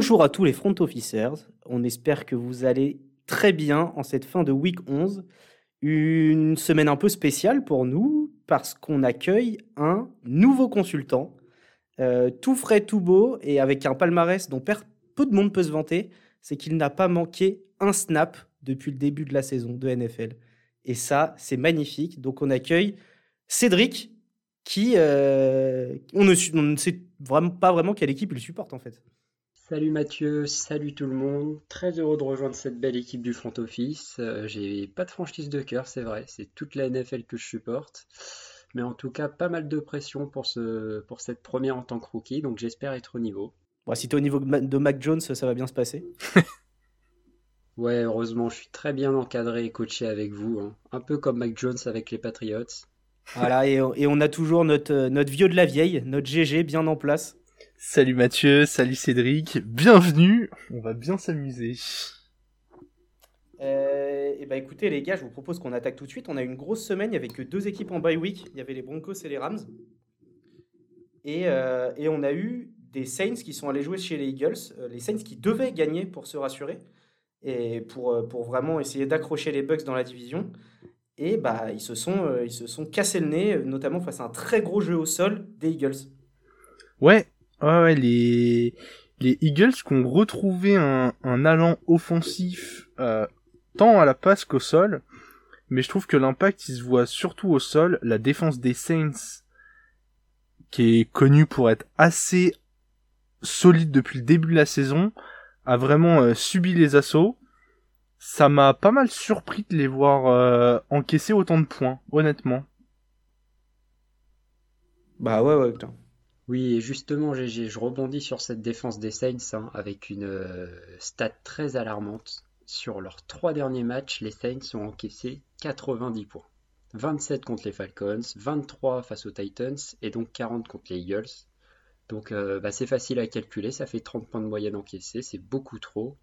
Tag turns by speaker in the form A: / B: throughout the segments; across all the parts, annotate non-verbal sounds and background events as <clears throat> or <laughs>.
A: Bonjour à tous les front officers. On espère que vous allez très bien en cette fin de week 11. Une semaine un peu spéciale pour nous parce qu'on accueille un nouveau consultant, euh, tout frais, tout beau et avec un palmarès dont peu de monde peut se vanter, c'est qu'il n'a pas manqué un snap depuis le début de la saison de NFL. Et ça, c'est magnifique. Donc on accueille Cédric, qui euh, on, ne, sait vraiment pas vraiment quelle équipe il supporte en fait.
B: Salut Mathieu, salut tout le monde. Très heureux de rejoindre cette belle équipe du front office. Euh, j'ai pas de franchise de cœur, c'est vrai. C'est toute la NFL que je supporte. Mais en tout cas, pas mal de pression pour, ce, pour cette première en tant que rookie. Donc j'espère être au niveau.
A: Bon, si tu es au niveau de Mac Jones, ça va bien se passer. <laughs>
B: ouais, heureusement, je suis très bien encadré et coaché avec vous. Hein. Un peu comme Mac Jones avec les Patriots.
A: Voilà, et, et on a toujours notre, notre vieux de la vieille, notre GG bien en place.
C: Salut Mathieu, salut Cédric, bienvenue, on va bien s'amuser.
A: Euh, et bah écoutez les gars, je vous propose qu'on attaque tout de suite. On a une grosse semaine, il n'y avait que deux équipes en bye week, il y avait les Broncos et les Rams. Et, euh, et, on a eu des Saints qui sont allés jouer chez les Eagles, euh, les Saints qui devaient gagner pour se rassurer et pour, pour vraiment essayer d'accrocher les Bucks dans la division. Et bah ils se sont, ils se sont cassés le nez, notamment face à un très gros jeu au sol des Eagles.
C: Ouais, Ouais, les, les Eagles qui ont retrouvé un, un allant offensif euh, tant à la passe qu'au sol, mais je trouve que l'impact il se voit surtout au sol. La défense des Saints, qui est connue pour être assez solide depuis le début de la saison, a vraiment euh, subi les assauts. Ça m'a pas mal surpris de les voir euh, encaisser autant de points, honnêtement.
A: Bah ouais, ouais, putain.
B: Oui, et justement, je rebondis sur cette défense des Saints hein, avec une euh, stat très alarmante. Sur leurs trois derniers matchs, les Saints ont encaissé 90 points. 27 contre les Falcons, 23 face aux Titans et donc 40 contre les Eagles. Donc euh, bah, c'est facile à calculer, ça fait 30 points de moyenne encaissés, c'est beaucoup trop.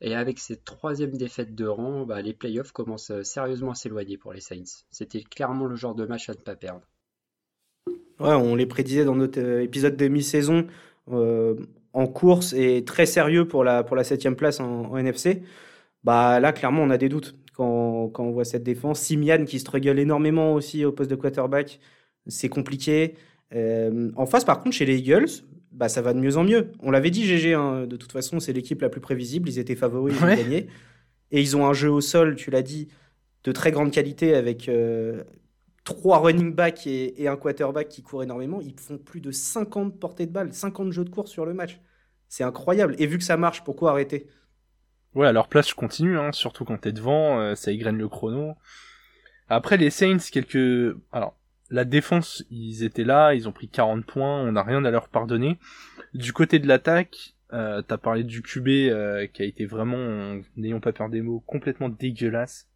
B: Et avec cette troisième défaite de rang, bah, les playoffs commencent euh, sérieusement à s'éloigner pour les Saints. C'était clairement le genre de match à ne pas perdre.
A: Ouais, on les prédisait dans notre euh, épisode de mi-saison euh, en course et très sérieux pour la, pour la septième place en, NFC. Bah, là, clairement, on a des doutes quand, quand on voit cette défense. Simian qui struggle énormément aussi au poste de quarterback, c'est compliqué. Euh, en face, par contre, chez les Eagles, bah, ça va de mieux en mieux. On l'avait dit, GG, hein, de toute façon, c'est l'équipe la plus prévisible. Ils étaient favoris, ils ont gagné. Et ils ont un jeu au sol, tu l'as dit, de très grande qualité avec trois running backs et, un quarterback qui courent énormément, ils font plus de 50 portées de balles, 50 jeux de course sur le match. C'est incroyable. Et vu que ça marche, pourquoi arrêter?
C: Ouais, à leur place, je continue, hein, surtout quand t'es devant, euh, ça égrène le chrono. Après, les Saints, quelques... Alors, la défense, ils étaient là, ils ont pris 40 points, on n'a rien à leur pardonner. Du côté de l'attaque, euh, t'as parlé du QB euh, qui a été vraiment, n'ayons pas peur des mots, complètement dégueulasse.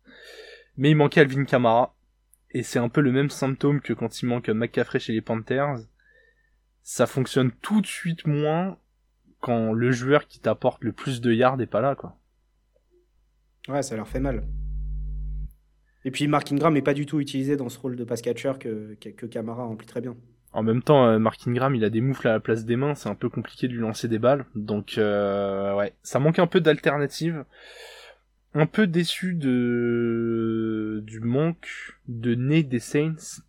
C: Mais il manquait Alvin Kamara, et c'est un peu le même symptôme que quand il manque McCaffrey chez les Panthers. Ça fonctionne tout de suite moins quand le joueur qui t'apporte le plus de yards est pas là, quoi.
A: Ouais, ça leur fait mal. Et puis Mark Ingram est pas du tout utilisé dans ce rôle de pass catcher que, que, Camara remplit très bien.
C: En même temps, euh, Mark Ingram, il a des moufles à la place des mains, c'est un peu compliqué de lui lancer des balles. Donc, euh, ouais, ça manque un peu d'alternative un peu déçu de du manque de nez des Saints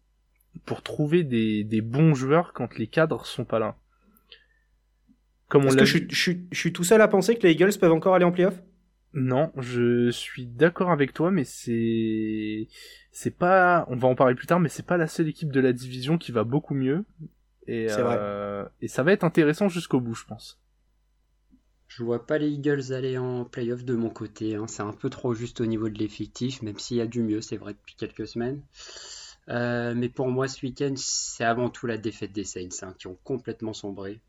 C: pour trouver des, des bons joueurs quand les cadres sont pas là.
A: Comme Est-ce que je, je, je, suis tout seul à penser que les Eagles peuvent encore aller en playoff?
C: Non, je suis d'accord avec toi, mais c'est c'est pas. On va en parler plus tard, mais c'est pas la seule équipe de la division qui va beaucoup mieux. Et, euh, et ça va être intéressant jusqu'au bout, je pense.
B: Je vois pas les Eagles aller en playoff de mon côté. Hein. C'est un peu trop juste au niveau de l'effectif, même s'il y a du mieux, c'est vrai, depuis quelques semaines. Euh, mais pour moi, ce week-end, c'est avant tout la défaite des Saints, hein, qui ont complètement sombré.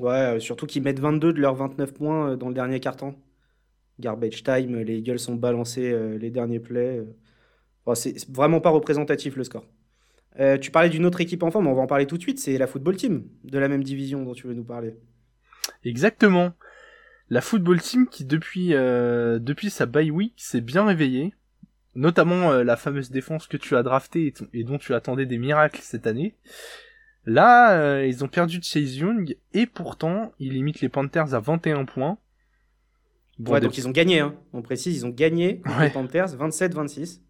A: Ouais, euh, surtout qu'ils mettent 22 de leurs 29 points euh, dans le dernier quart-temps. Garbage time, les Eagles ont balancé les derniers plays. c'est vraiment pas représentatif le score. Euh, tu parlais d'une autre équipe en forme, on va en parler tout de suite, c'est la football team de la même division dont tu veux nous parler.
C: Exactement. La football team qui depuis euh, depuis sa bye week s'est bien réveillée, notamment euh, la fameuse défense que tu as draftée et, dont tu attendais des miracles cette année. Là, ils ont perdu de Chase Young et pourtant, ils limitent les Panthers à 21 points.
A: Bon, ouais, donc ils ont gagné, hein. on précise, ils ont gagné les Panthers 27-26.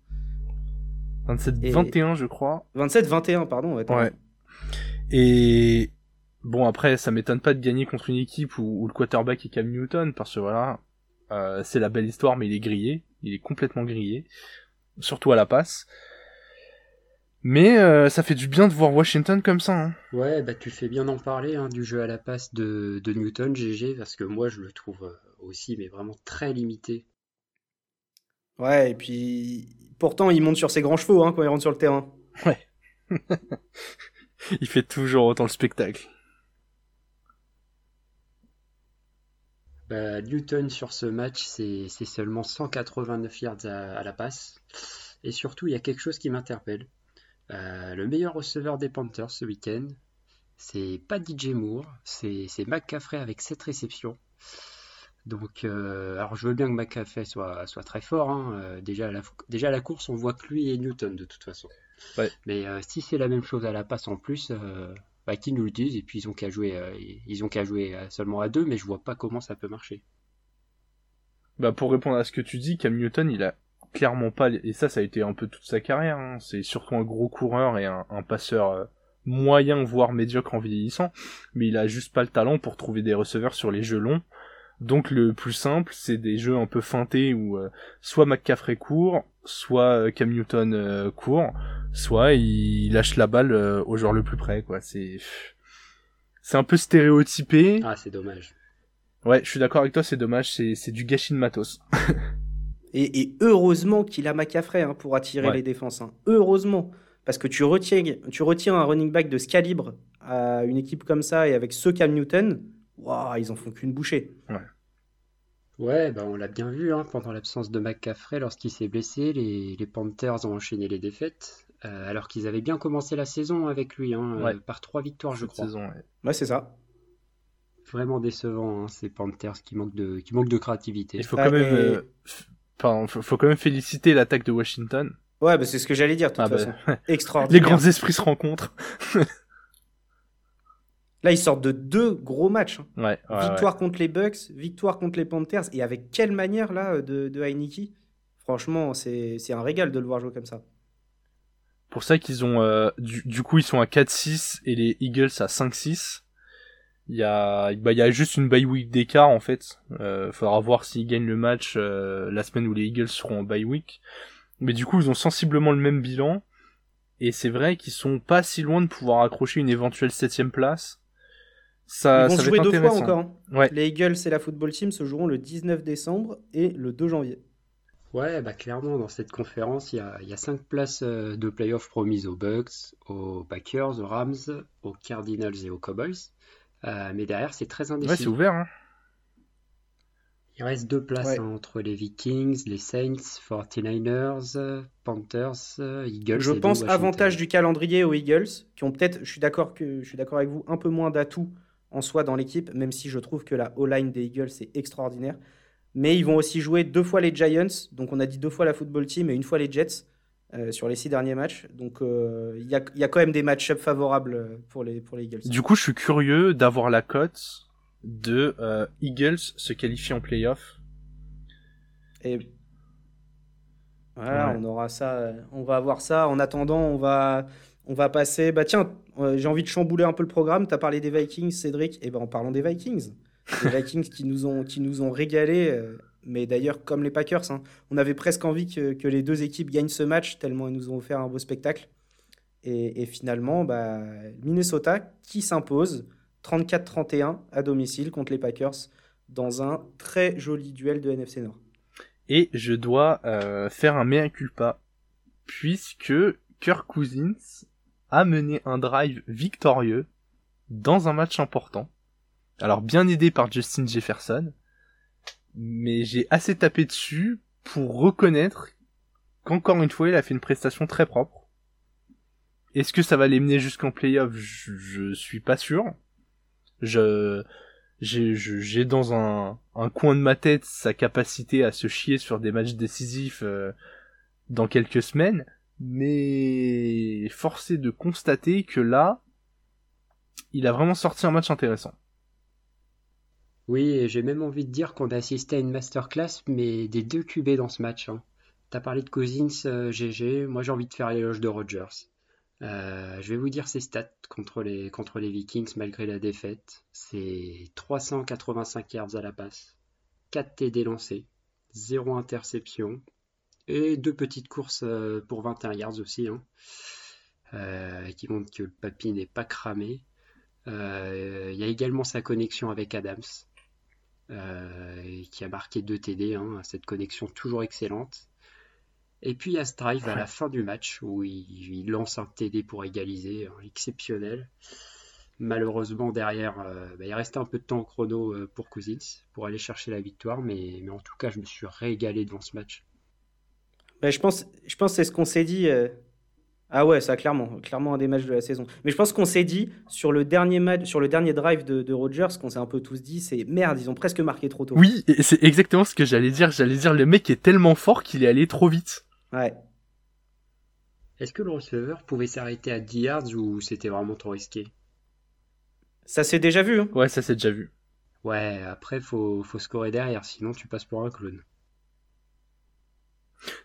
C: 27-21, je crois.
A: 27-21, pardon. Ouais.
C: ouais. Et bon, après, ça m'étonne pas de gagner contre une équipe où, le quarterback est Cam Newton, parce que voilà, euh, c'est la belle histoire, mais il est grillé. Il est complètement grillé. Surtout à la passe. Mais euh, ça fait du bien de voir Washington comme ça. Hein.
B: Ouais, bah tu fais bien d'en parler hein, du jeu à la passe de, de, Newton, GG, parce que moi je le trouve euh, aussi, mais vraiment très limité.
A: Ouais, et puis pourtant il monte sur ses grands chevaux hein, quand il rentre sur le terrain.
C: Ouais. <laughs> il fait toujours autant le spectacle.
B: Bah, Newton sur ce match, c'est seulement 189 yards à, à la passe. Et surtout, il y a quelque chose qui m'interpelle. Euh, le meilleur receveur des Panthers ce week-end, c'est pas DJ Moore, c'est McCaffrey avec 7 réceptions. Donc, euh, alors je veux bien que McCaffrey soit, soit très fort. Hein. Euh, déjà, à la, déjà la course, on voit que lui et Newton de toute façon. Mais si c'est la même chose à la passe en plus, bah, qu'ils nous le disent. Et puis ils ont qu'à jouer, ils ont qu'à jouer seulement à deux, mais je vois pas comment ça peut marcher.
C: Bah pour répondre à ce que tu dis, Cam Newton, il a clairement pas, et ça, ça a été un peu toute sa carrière. Hein. C'est surtout un gros coureur et un, passeur euh, moyen, voire médiocre en vieillissant, mais il a juste pas le talent pour trouver des receveurs sur les jeux longs. Donc le plus simple, c'est des jeux un peu feintés où euh, soit McCaffrey court, soit euh, Cam Newton court, soit il lâche la balle au joueur le plus près. Quoi, c'est c'est un peu stéréotypé.
B: Ah, c'est dommage.
C: Ouais, je suis d'accord avec toi, c'est dommage, c'est du gâchis de matos. <laughs>
A: Et, heureusement qu'il a McCaffrey hein, pour attirer les défenses. Hein. Heureusement. Parce que tu retiens, tu retiens un running back de ce calibre à une équipe comme ça et avec ce Cam Newton, wow, ils en font qu'une bouchée.
B: Ouais. Ouais, bah on l'a bien vu hein, pendant l'absence de McCaffrey, lorsqu'il s'est blessé, les, les, Panthers ont enchaîné les défaites, euh, alors qu'ils avaient bien commencé la saison avec lui, euh, par trois victoires, je crois.
A: Saison, ouais. c'est ça.
B: Vraiment décevant, ces Panthers qui manquent de, qui manquent de créativité.
C: Il faut quand même euh, Enfin, faut, quand même féliciter l'attaque de Washington.
A: Ouais, bah c'est ce que j'allais dire, de toute ah, bah, façon.
C: Extraordinaire. Les grands esprits se rencontrent. <laughs>
A: Là, ils sortent de deux gros matchs.
C: Hein. Ouais,
A: victoire contre les Bucks, victoire contre les Panthers. Et avec quelle manière, là, de, de Heineken Franchement, c'est un régal de le voir jouer comme ça.
C: Pour ça qu'ils ont... Euh, du, du, coup, ils sont à 4-6 et les Eagles à 5-6. Il y a, bah, il y a juste une bye week d'écart en fait. Euh, faudra voir s'ils gagnent le match euh, la semaine où les Eagles seront en bye week. Mais du coup, ils ont sensiblement le même bilan. Et c'est vrai qu'ils sont pas si loin de pouvoir accrocher une éventuelle septième place.
A: Ça, Ils vont se jouer deux fois encore. Hein. Ouais. Les Eagles et la football team se joueront le 19 décembre et le 2 janvier.
B: Ouais, bah clairement, dans cette conférence, il y a, y a cinq places euh, de playoffs promises aux Bucks, aux Packers, aux Rams, aux Cardinals et aux Cowboys. Euh, mais derrière, c'est très indécis.
C: Ouais, c'est ouvert. Hein.
B: Il reste deux places entre les Vikings, les Saints, 49ers, Panthers, Eagles.
A: Je pense avantage du calendrier aux Eagles, qui ont peut-être, je suis d'accord que je suis d'accord avec vous, un peu moins d'atouts en soi dans l'équipe, même si je trouve que la O-line des Eagles est extraordinaire. Mais ils vont aussi jouer deux fois les Giants, donc on a dit deux fois la football team et une fois les Jets. Euh, sur les six derniers matchs. Donc euh, il y, a, y, a, quand même des match-ups favorables pour les, pour les Eagles.
C: Du coup, je suis curieux d'avoir la cote de euh, Eagles se qualifier en playoff.
A: Et voilà, on aura ça, on va avoir ça. En attendant, on va, on va passer. Bah tiens, j'ai envie de chambouler un peu le programme. Tu as parlé des Vikings, Cédric. Et eh ben en parlant des Vikings, les <laughs> Vikings qui nous ont, qui nous ont régalé mais d'ailleurs, comme les Packers, hein, on avait presque envie que, les deux équipes gagnent ce match, tellement ils nous ont offert un beau spectacle. Et, finalement, bah, Minnesota qui s'impose 34-31 à domicile contre les Packers dans un très joli duel de NFC Nord.
C: Et je dois euh, faire un mea culpa, puisque Kirk Cousins a mené un drive victorieux dans un match important. Alors bien aidé par Justin Jefferson, mais j'ai assez tapé dessus pour reconnaître qu'encore une fois, il a fait une prestation très propre. Est-ce que ça va les mener jusqu'en playoff? Je, suis pas sûr. Je j'ai dans un, un coin de ma tête sa capacité à se chier sur des matchs décisifs euh, dans quelques semaines, mais forcé de constater que là, il a vraiment sorti un match intéressant.
B: Oui, j'ai même envie de dire qu'on a assisté à une masterclass, mais des deux QB dans ce match. Hein. T'as parlé de Cousins, GG, moi j'ai envie de faire l'éloge de Rogers. Euh, je vais vous dire ses stats contre les, contre les Vikings malgré la défaite. C'est 385 yards à la passe, 4 TD lancés, 0 interception et deux petites courses euh, pour 21 yards aussi, hein, euh, qui montrent que le papy n'est pas cramé. Il y a également sa connexion avec Adams, qui a marqué 2 TD, hein, cette connexion toujours excellente. Et puis il y a ce drive à la fin du match où il, lance un TD pour égaliser, hein, exceptionnel. Malheureusement, derrière, euh, bah, il restait un peu de temps au chrono euh, pour Cousins pour aller chercher la victoire, mais, en tout cas, je me suis régalé devant ce match.
A: Bah, je pense, je pense que c'est ce qu'on s'est dit. Euh, ah ouais, ça clairement, clairement un des matchs de la saison. Mais je pense qu'on s'est dit sur le dernier match, sur le dernier drive de, de Rogers, qu'on s'est un peu tous dit, c'est merde, ils ont presque marqué trop tôt.
C: Oui, c'est exactement ce que j'allais dire. J'allais dire le mec est tellement fort qu'il est allé trop vite.
A: Ouais.
B: Est-ce que le receveur pouvait s'arrêter à 10 yards ou c'était vraiment trop risqué?
A: Ça s'est déjà vu. Hein.
C: Ouais, ça s'est déjà vu.
B: Ouais, après, faut, faut scorer derrière, sinon tu passes pour un clone.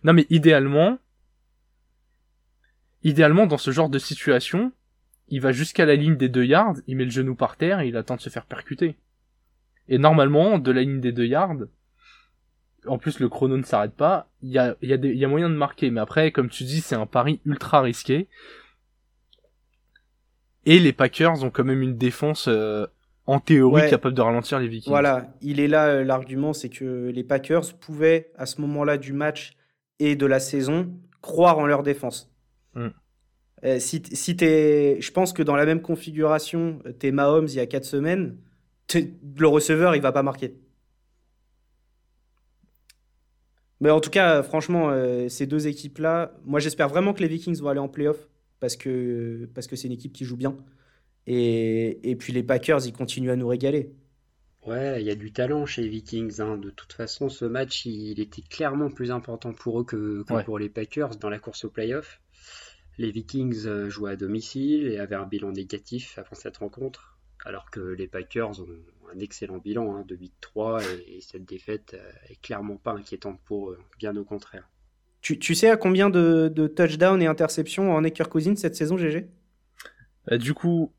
C: Non, mais idéalement, idéalement, dans ce genre de situation, il va jusqu'à la ligne des 2 yards, il met le genou par terre et il attend de se faire percuter. Et normalement, de la ligne des 2 yards, en plus le chrono ne s'arrête pas, il y a, y, a y a moyen de marquer, mais après, comme tu dis, c'est un pari ultra risqué. Et les Packers ont quand même une défense euh, en théorie capable de ralentir les Vikings.
A: Voilà, il est là euh, l'argument, c'est que les Packers pouvaient, à ce moment-là du match et de la saison, croire en leur défense. Mm. Euh, si, si es, je pense que dans la même configuration, t'es Mahomes il y a 4 semaines, le receveur il va pas marquer. Mais en tout cas, franchement, euh, ces deux équipes-là, moi j'espère vraiment que les Vikings vont aller en playoff parce que parce que c'est une équipe qui joue bien. Et, et, puis les Packers, ils continuent à nous régaler.
B: Ouais, il y a du talent chez les Vikings. Hein. De toute façon, ce match, il était clairement plus important pour eux que, pour les Packers dans la course au playoff. Les Vikings euh, jouaient à domicile et avaient un bilan négatif avant cette rencontre, alors que les Packers ont un excellent bilan hein, de 8-3 et, cette défaite euh, est clairement pas inquiétante pour eux, bien au contraire.
A: Tu, tu sais à combien de, de touchdowns et interceptions en Eker Cousins cette saison, GG
C: euh, Du coup,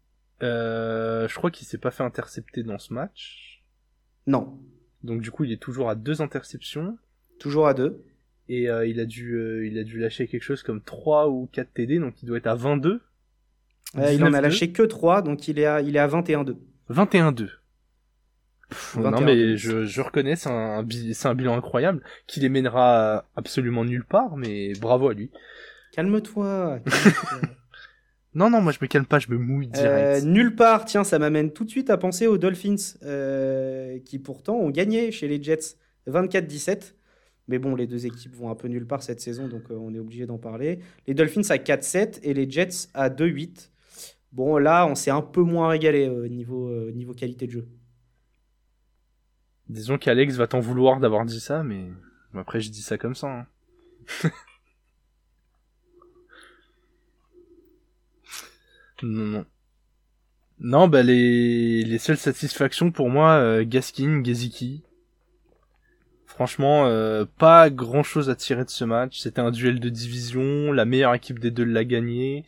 C: euh, je crois qu'il s'est pas fait intercepter dans ce match.
A: Non.
C: Donc du coup, il est toujours à deux interceptions.
A: Toujours à deux.
C: Et il, a dû, il a dû lâcher quelque chose comme 3 ou 4 TD, donc il doit être à 22.
A: il en a lâché que 3, donc il est à, il est à 21-2.
C: 21-2 non mais je, je reconnais, c'est un, c'est un bilan incroyable qui les mènera absolument nulle part, mais bravo à lui.
A: Calme-toi. <laughs>
C: non non, moi je me calme pas, je me mouille direct.
A: Euh, nulle part, tiens, ça m'amène tout de suite à penser aux Dolphins euh, qui pourtant ont gagné chez les Jets 24-17. Mais bon, les deux équipes vont un peu nulle part cette saison, donc euh, on est obligé d'en parler. Les Dolphins à 4-7 et les Jets à 2-8. Bon, là, on s'est un peu moins régalé au niveau, niveau qualité de jeu.
C: Disons qu'Alex va t'en vouloir d'avoir dit ça, mais après je dis ça comme ça. Hein. <laughs> non, non. Non, bah les, les seules satisfactions pour moi, euh, Gaskin, Geziki. Franchement, euh, pas grand chose à tirer de ce match. C'était un duel de division, la meilleure équipe des deux l'a gagné.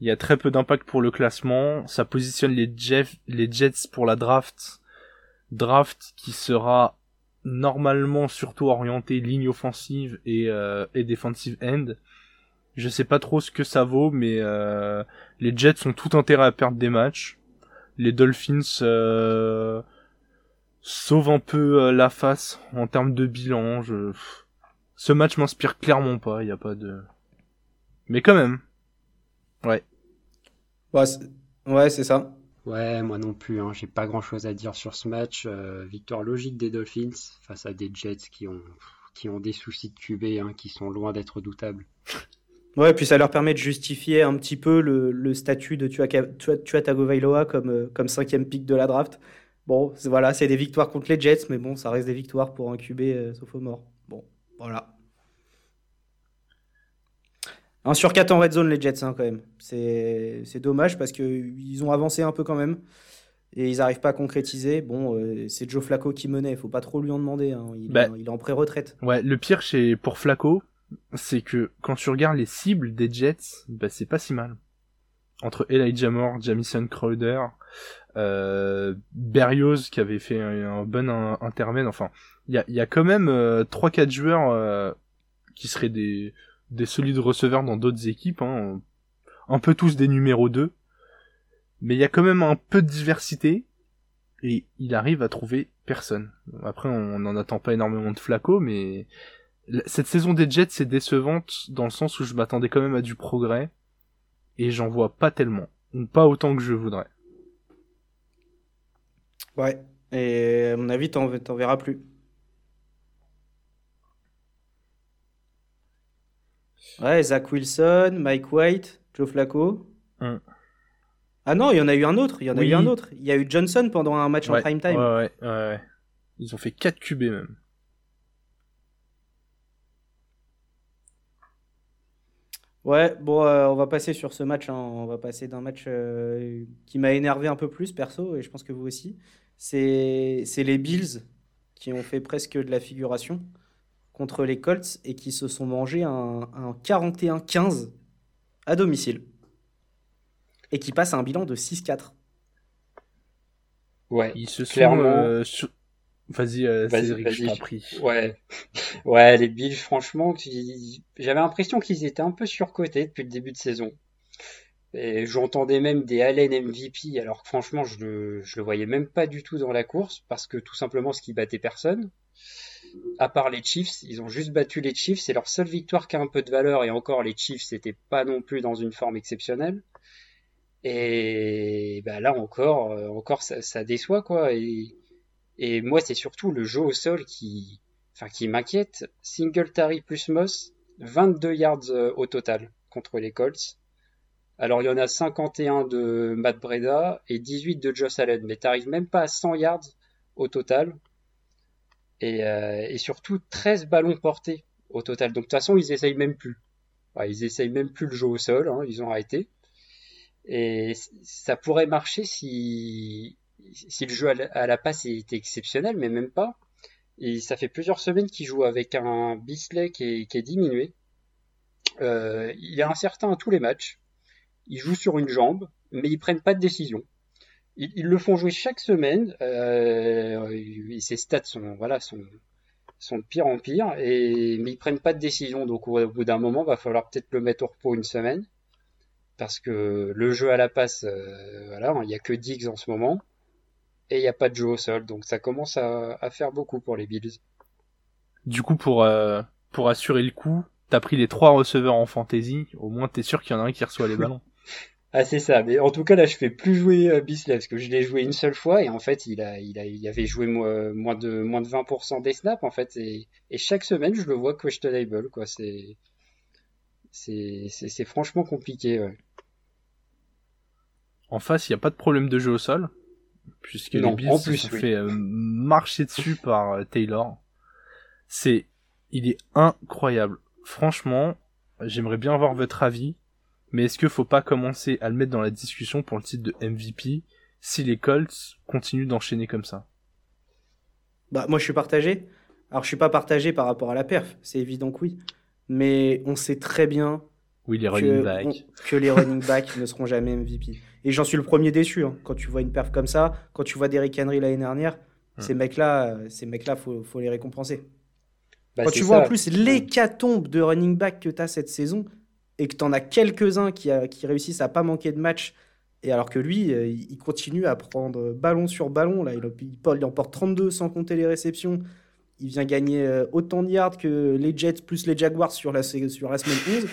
C: Il y a très peu d'impact pour le classement. Ça positionne les, Jeff, les Jets pour la draft draft qui sera normalement surtout orienté ligne offensive et, euh, et defensive end. Je sais pas trop ce que ça vaut, mais euh, les Jets ont tout intérêt à perdre des matchs. Les Dolphins euh, sauvent un peu euh, la face en termes de bilan. Je... Ce match m'inspire clairement pas, il y a pas de... Mais quand même. Ouais.
A: Ouais, c'est ça.
B: Ouais, moi non plus, hein. j'ai pas grand chose à dire sur ce match. Euh, victoire logique des Dolphins face à des Jets qui ont, qui ont des soucis de QB hein, qui sont loin d'être doutables. <laughs>
A: Ouais, puis ça leur permet de justifier un petit peu le, le statut de Tua, Tagovailoa comme, euh, comme cinquième pick de la draft. Bon, voilà, c'est des victoires contre les Jets, mais bon, ça reste des victoires pour un QB euh, sophomore. Bon, voilà. 1 sur 4 en red zone, les Jets, hein, quand même. C'est dommage parce qu'ils ont avancé un peu quand même. Et ils n'arrivent pas à concrétiser. Bon, euh, c'est Joe Flacco qui menait. Il faut pas trop lui en demander. Hein. Il,
C: Bah.
A: il est en pré-retraite.
C: Ouais, le pire chez pour Flaco, c'est que quand tu regardes les cibles des Jets, bah c'est pas si mal. Entre Elijah Moore, Jamison Crowder, euh, Berrios qui avait fait un, un bon in- intermède, enfin, il y a, y a quand même euh, 3-4 joueurs euh, qui seraient des, des solides receveurs dans d'autres équipes, hein, un peu tous des numéros 2. Mais il y a quand même un peu de diversité, et il arrive à trouver personne. Après, on n'en attend pas énormément de Flaco, mais cette saison des Jets c'est décevante dans le sens où je m'attendais quand même à du progrès et j'en vois pas tellement, ou pas autant que je voudrais.
A: Ouais. Et à mon avis, t'en verras plus. Ouais, Zach Wilson, Mike White, Joe Flacco.
C: Hum.
A: Ah non, il y en a eu un autre. Il y en a
C: Oui.
A: eu un autre. Il y a eu Johnson pendant un match en prime time.
C: Ouais, ouais, ouais. Ils ont fait 4 QB même.
A: Ouais, bon, euh, on va passer sur ce match. hein. On va passer d'un match euh, qui m'a énervé un peu plus, perso, et je pense que vous aussi. C'est c'est les Bills qui ont fait presque de la figuration contre les Colts et qui se sont mangés un, un 41-15 à domicile. Et qui passent à un bilan de 6-4.
B: Ouais,
C: Ils se sont...
B: Clairement.
C: euh, sur- Vas-y, euh,
B: Vas-y,
C: Cédric, je
B: vas-y.
C: t'en prie.
B: ouais, ouais, les Bills, franchement, j'avais l'impression qu'ils étaient un peu surcotés depuis le début de saison. Et j'entendais même des Allen MVP, alors que franchement, je le, je le voyais même pas du tout dans la course, parce que tout simplement, ce qui battait personne, à part les Chiefs, ils ont juste battu les Chiefs, c'est leur seule victoire qui a un peu de valeur, et encore, les Chiefs, c'était pas non plus dans une forme exceptionnelle. Et bah là encore, euh, encore ça, ça déçoit quoi. Et, et moi, c'est surtout le jeu au sol qui, enfin, qui m'inquiète. Singletary plus Moss, 22 yards euh, au total contre les Colts. Alors il y en a 51 de Matt Breda et 18 de Josh Allen, mais t'arrives même pas à 100 yards au total. Et, euh, surtout 13 ballons portés au total. Donc de toute façon, ils essayent même plus. Ils essayent même plus le jeu au sol, hein, ils ont arrêté. Et ça pourrait marcher si, si le jeu à la, passe était exceptionnel, mais même pas. Et ça fait plusieurs semaines qu'il joue avec un Bisley qui est, qui est diminué. Euh, il est incertain à tous les matchs. Ils jouent sur une jambe, mais ils prennent pas de décision. Ils, le font jouer chaque semaine. Euh, ses stats sont voilà sont sont de pire en pire, et mais ils prennent pas de décision. Donc au, bout d'un moment, va falloir peut-être le mettre au repos une semaine parce que le jeu à la passe, euh, voilà, il y a que Diggs en ce moment et il n'y a pas de jeu au sol, donc ça commence à, à faire beaucoup pour les Bills.
C: Du coup, pour, euh, pour assurer le coup, t'as pris les trois receveurs en fantasy, au moins t'es sûr qu'il y en a un qui reçoit les <laughs> ballons.
B: Ah c'est ça, mais en tout cas là je fais plus jouer euh, Bisley parce que je l'ai joué une seule fois et en fait il a il a il avait joué mo- moins de moins de 20% des snaps en fait et, et chaque semaine je le vois questionable quoi c'est c'est franchement compliqué ouais.
C: En face, il n'y a pas de problème de jeu au sol, puisque
B: Non,
C: les Bills se
B: plus,
C: sont
B: oui.
C: fait euh, marcher dessus <laughs> par euh, Taylor. C'est, il est incroyable. Franchement, j'aimerais bien avoir votre avis, mais est-ce qu'il faut pas commencer à le mettre dans la discussion pour le titre de MVP si les Colts continuent d'enchaîner comme ça?
A: Bah, moi, je suis partagé. Alors, je suis pas partagé par rapport à la perf, c'est évident que oui. Mais on sait très bien
C: Oui, les
A: que,
C: running backs.
A: on- que les running backs ne seront jamais MVP. Et j'en suis le premier déçu. hein. Quand tu vois une perf comme ça, quand tu vois Derrick Henry l'année dernière, ces mecs-là, euh, ces mecs-là, faut, faut les récompenser.
B: Bah,
A: Quand tu vois en plus l'hécatombe de running back que tu as cette saison et que tu en as quelques-uns qui, a- qui réussissent à pas manquer de match, et alors que lui, euh, il continue à prendre ballon sur ballon, là, il, il, emporte 32 sans compter les réceptions. Il vient gagner euh, autant de yards que les Jets plus les Jaguars sur la, sur la semaine 11.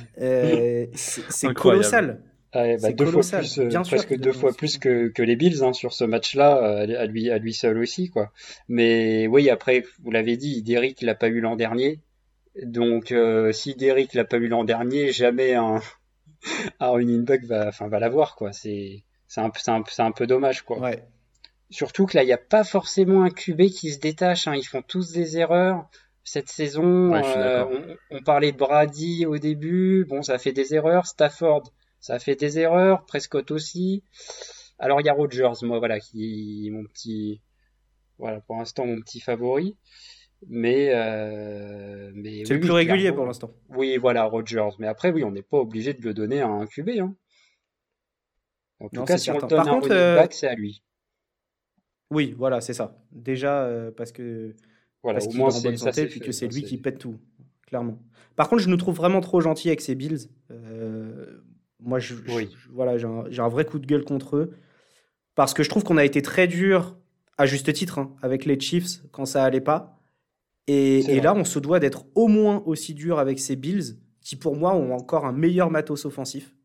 A: <laughs> Euh, c'est colossal.
B: Ouais, bah, deux fois plus, euh,
A: Bien
B: presque deux fois plus que, que les Bills hein, sur ce match-là, euh, à lui, à lui seul aussi, quoi. Mais oui, après, vous l'avez dit, Derrick l'a pas eu l'an dernier. Donc, euh, si Derrick l'a pas eu l'an dernier, jamais un, <laughs> un running back va, enfin, va l'avoir, quoi. C'est, c'est un, peu- c'est un, peu- c'est un peu dommage, quoi.
A: Ouais.
B: Surtout que là, il n'y a pas forcément un QB qui se détache, hein. Ils font tous des erreurs. Cette saison, on, parlait de Brady au début. Bon, ça a fait des erreurs. Stafford, ça fait des erreurs. Prescott aussi. Alors il y a Rodgers, moi voilà, qui est mon petit, voilà, pour l'instant mon petit favori. Mais, euh, mais
A: c'est le plus régulier pour l'instant.
B: Oui, voilà, Rodgers. Mais après, oui, on n'est pas obligé de le donner à un QB. Hein. En tout cas, si on le donne Par contre, euh, c'est à lui.
A: Oui, voilà, c'est ça. Déjà, euh, parce que voilà, au moins c'est santé, puis que c'est lui qui pète tout, clairement. Par contre, je nous trouve vraiment trop gentil avec ces Bills. Moi, je, voilà, j'ai un, un, vrai coup de gueule contre eux parce que je trouve qu'on a été très dur, à juste titre, hein, avec les Chiefs quand ça allait pas. Et, là, on se doit d'être au moins aussi dur avec ces Bills, qui pour moi ont encore un meilleur matos offensif.